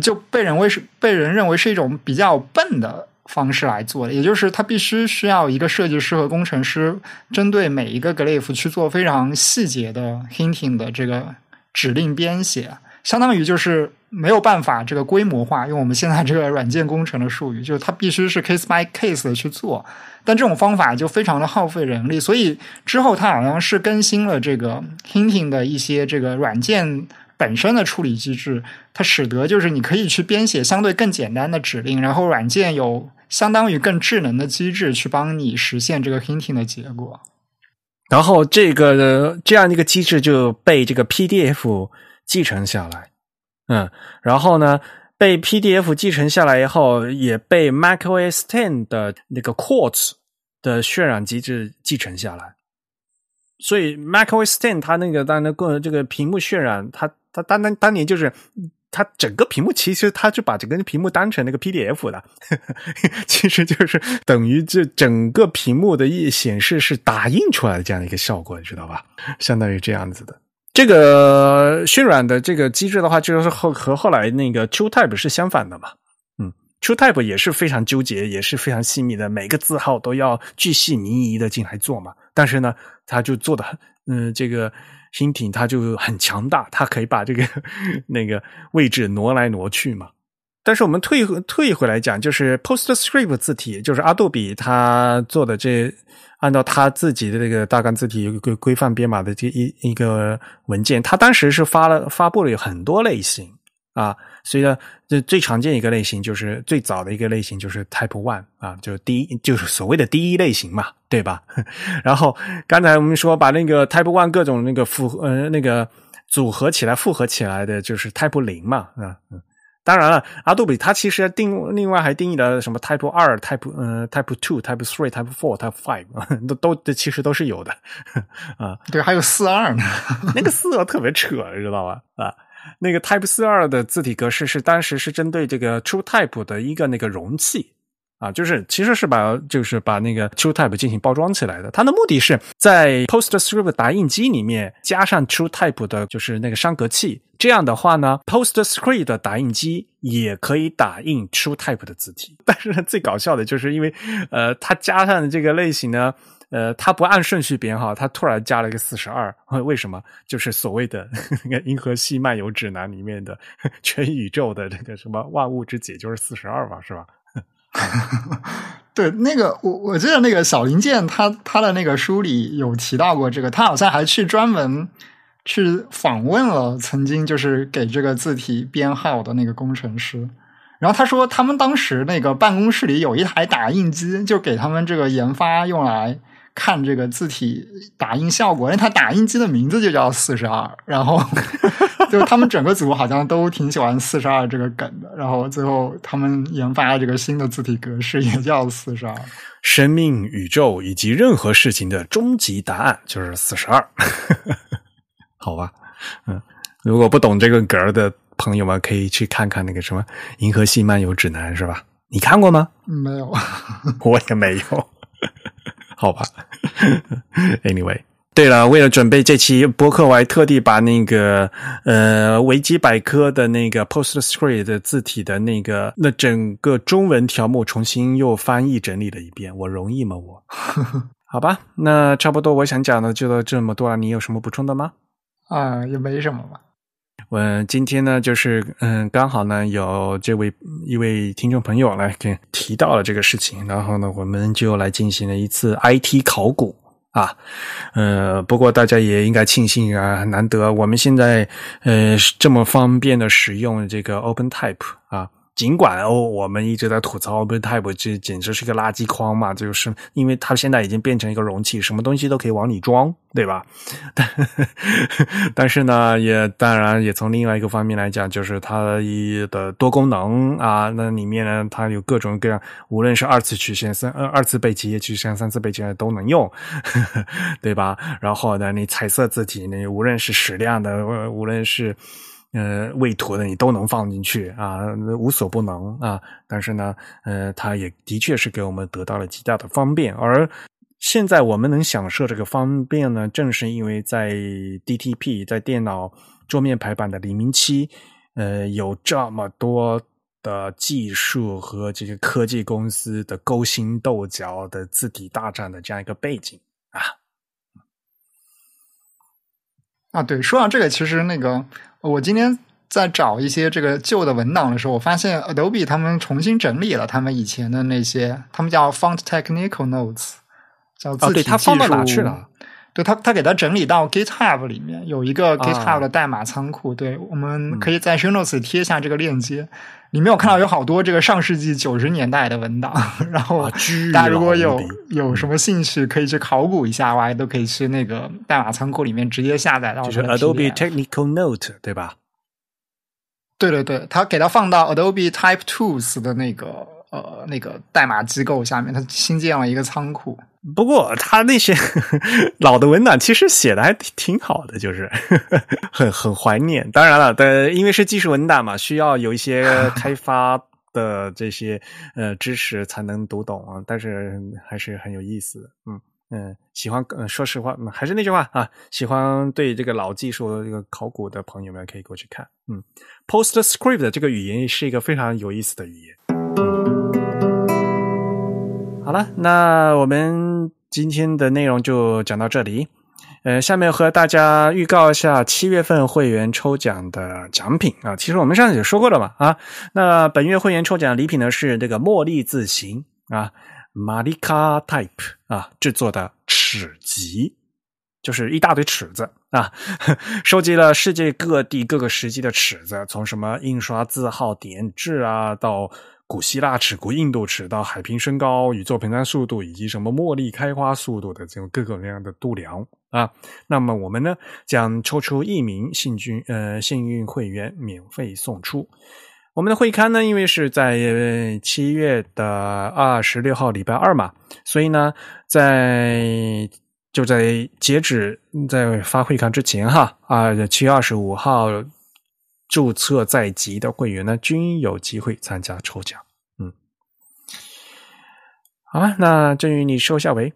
就被认为是被人认为是一种比较笨的。方式来做的，也就是它必须需要一个设计师和工程师针对每一个 glyph 去做非常细节的 hinting 的这个指令编写，相当于就是没有办法这个规模化。用我们现在这个软件工程的术语，就是它必须是 case by case 的去做。但这种方法就非常的耗费人力，所以之后它好像是更新了这个 hinting 的一些这个软件。本身的处理机制，它使得就是你可以去编写相对更简单的指令，然后软件有相当于更智能的机制去帮你实现这个 hinting 的结果。然后这个这样一个机制就被这个 PDF 继承下来，嗯，然后呢，被 PDF 继承下来以后，也被 macOS Ten 的那个 Quartz 的渲染机制继承下来。所以 macOS Ten 它那个当然个这个屏幕渲染，它他当当当年就是它整个屏幕其实它就把整个屏幕当成那个 PDF 的，其实就是等于这整个屏幕的一显示是打印出来的这样的一个效果，你知道吧？相当于这样子的。这个渲染的这个机制的话，就是后和后来那个 TrueType 是相反的嘛。嗯，TrueType 也是非常纠结，也是非常细密的，每个字号都要巨细靡遗的进来做嘛。但是呢，他就做的很，嗯，这个新挺它就很强大，它可以把这个 那个位置挪来挪去嘛。但是我们退退回来讲，就是 PostScript 字体，就是阿杜比他做的这。按照他自己的这个大纲字体规规范编码的这一一个文件，他当时是发了发布了有很多类型啊，所以呢，这最常见一个类型就是最早的一个类型就是 Type One 啊，就是第一就是所谓的第一类型嘛，对吧？然后刚才我们说把那个 Type One 各种那个复呃那个组合起来复合起来的就是 Type 零嘛，啊嗯。当然了，阿杜比它其实定另外还定义了什么 Type 二、Type 呃 Type Two、Type Three、Type Four、Type Five 都都其实都是有的 啊。对，还有四二呢，那个四二特别扯，知道吧？啊，那个 Type 四二的字体格式是当时是针对这个 True Type 的一个那个容器。啊，就是其实是把就是把那个 TrueType 进行包装起来的，它的目的是在 PostScript 打印机里面加上 TrueType 的，就是那个伤格器。这样的话呢，PostScript 打印机也可以打印 TrueType 的字体。但是最搞笑的就是因为呃，它加上的这个类型呢，呃，它不按顺序编号，它突然加了一个四十二，为什么？就是所谓的 那个《银河系漫游指南》里面的 全宇宙的这个什么万物之解就是四十二嘛，是吧？对，那个我我记得那个小零件，他他的那个书里有提到过这个，他好像还去专门去访问了曾经就是给这个字体编号的那个工程师，然后他说他们当时那个办公室里有一台打印机，就给他们这个研发用来。看这个字体打印效果，因为它打印机的名字就叫四十二，然后 就他们整个组好像都挺喜欢四十二这个梗的，然后最后他们研发这个新的字体格式也叫四十二。生命、宇宙以及任何事情的终极答案就是四十二，好吧？嗯，如果不懂这个格儿的朋友们，可以去看看那个什么《银河系漫游指南》，是吧？你看过吗？没有，我也没有。好吧，Anyway，对了，为了准备这期播客，我还特地把那个呃维基百科的那个 PostScript 的字体的那个那整个中文条目重新又翻译整理了一遍。我容易吗？我 好吧，那差不多我想讲的就到这么多了。你有什么补充的吗？啊，也没什么吧。我今天呢，就是嗯，刚好呢有这位一位听众朋友来给提到了这个事情，然后呢，我们就来进行了一次 IT 考古啊，呃，不过大家也应该庆幸啊，难得我们现在呃这么方便的使用这个 OpenType 啊。尽管哦，我们一直在吐槽 OpenType，这简直是个垃圾筐嘛，就是因为它现在已经变成一个容器，什么东西都可以往里装，对吧？但 但是呢，也当然也从另外一个方面来讲，就是它一的多功能啊，那里面呢，它有各种各样，无论是二次曲线、三呃二次背企业曲线、三次背企业都能用，对吧？然后呢，你彩色字体，你无论是矢量的，无论是。呃，位图的你都能放进去啊，无所不能啊。但是呢，呃，它也的确是给我们得到了极大的方便。而现在我们能享受这个方便呢，正是因为在 DTP 在电脑桌面排版的黎明期，呃，有这么多的技术和这个科技公司的勾心斗角的字体大战的这样一个背景啊。啊，对，说到这个，其实那个。我今天在找一些这个旧的文档的时候，我发现 Adobe 他们重新整理了他们以前的那些，他们叫 Font Technical Notes，叫字体技术。对他，他给他整理到 GitHub 里面有一个 GitHub 的代码仓库。对，我们可以在 Show Notes 贴下这个链接。里面我看到有好多这个上世纪九十年代的文档，然后大家如果有有什么兴趣，可以去考古一下，我还都可以去那个代码仓库里面直接下载到。就是 Adobe Technical Note 对吧？对对对，它给它放到 Adobe Type Tools 的那个呃那个代码机构下面，他新建了一个仓库。不过他那些 老的文档其实写的还挺挺好的，就是 很很怀念。当然了，但因为是技术文档嘛，需要有一些 开发的这些呃知识才能读懂啊。但是还是很有意思的，嗯嗯，喜欢嗯，说实话，还是那句话啊，喜欢对这个老技术这个考古的朋友们可以过去看。嗯，PostScript 这个语言是一个非常有意思的语言。好了，那我们今天的内容就讲到这里。呃，下面和大家预告一下七月份会员抽奖的奖品啊。其实我们上次也说过了嘛啊。那本月会员抽奖礼品呢是这个茉莉字形啊，Malika Type 啊制作的尺集，就是一大堆尺子啊，收集了世界各地各个时期的尺子，从什么印刷字号点痣啊到。古希腊尺、古印度尺到海平升高、宇宙膨胀速度以及什么茉莉开花速度的这种各种各样的度量啊，那么我们呢将抽出一名幸运呃幸运会员免费送出。我们的会刊呢，因为是在七月的二十六号礼拜二嘛，所以呢，在就在截止在发会刊之前哈啊七月二十五号。注册在籍的会员呢，均有机会参加抽奖。嗯，好了，那郑宇，你收下为。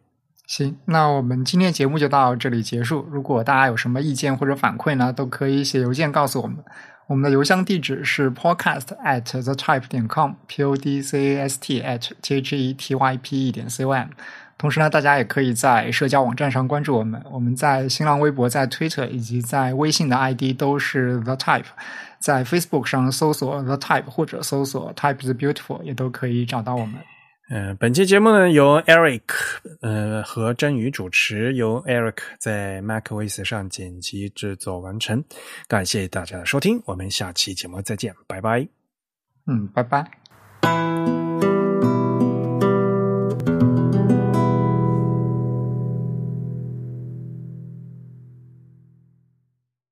行，那我们今天节目就到这里结束。如果大家有什么意见或者反馈呢，都可以写邮件告诉我们。我们的邮箱地址是 podcast at the type 点 com，p o d c a s t at t h e t y p e 点 c o m。同时呢，大家也可以在社交网站上关注我们。我们在新浪微博、在 Twitter 以及在微信的 ID 都是 The Type。在 Facebook 上搜索 The Type 或者搜索 Type is Beautiful 也都可以找到我们。嗯，本期节目呢由 Eric 呃和真宇主持，由 Eric 在 MacOS 上剪辑制作完成。感谢大家的收听，我们下期节目再见，拜拜。嗯，拜拜。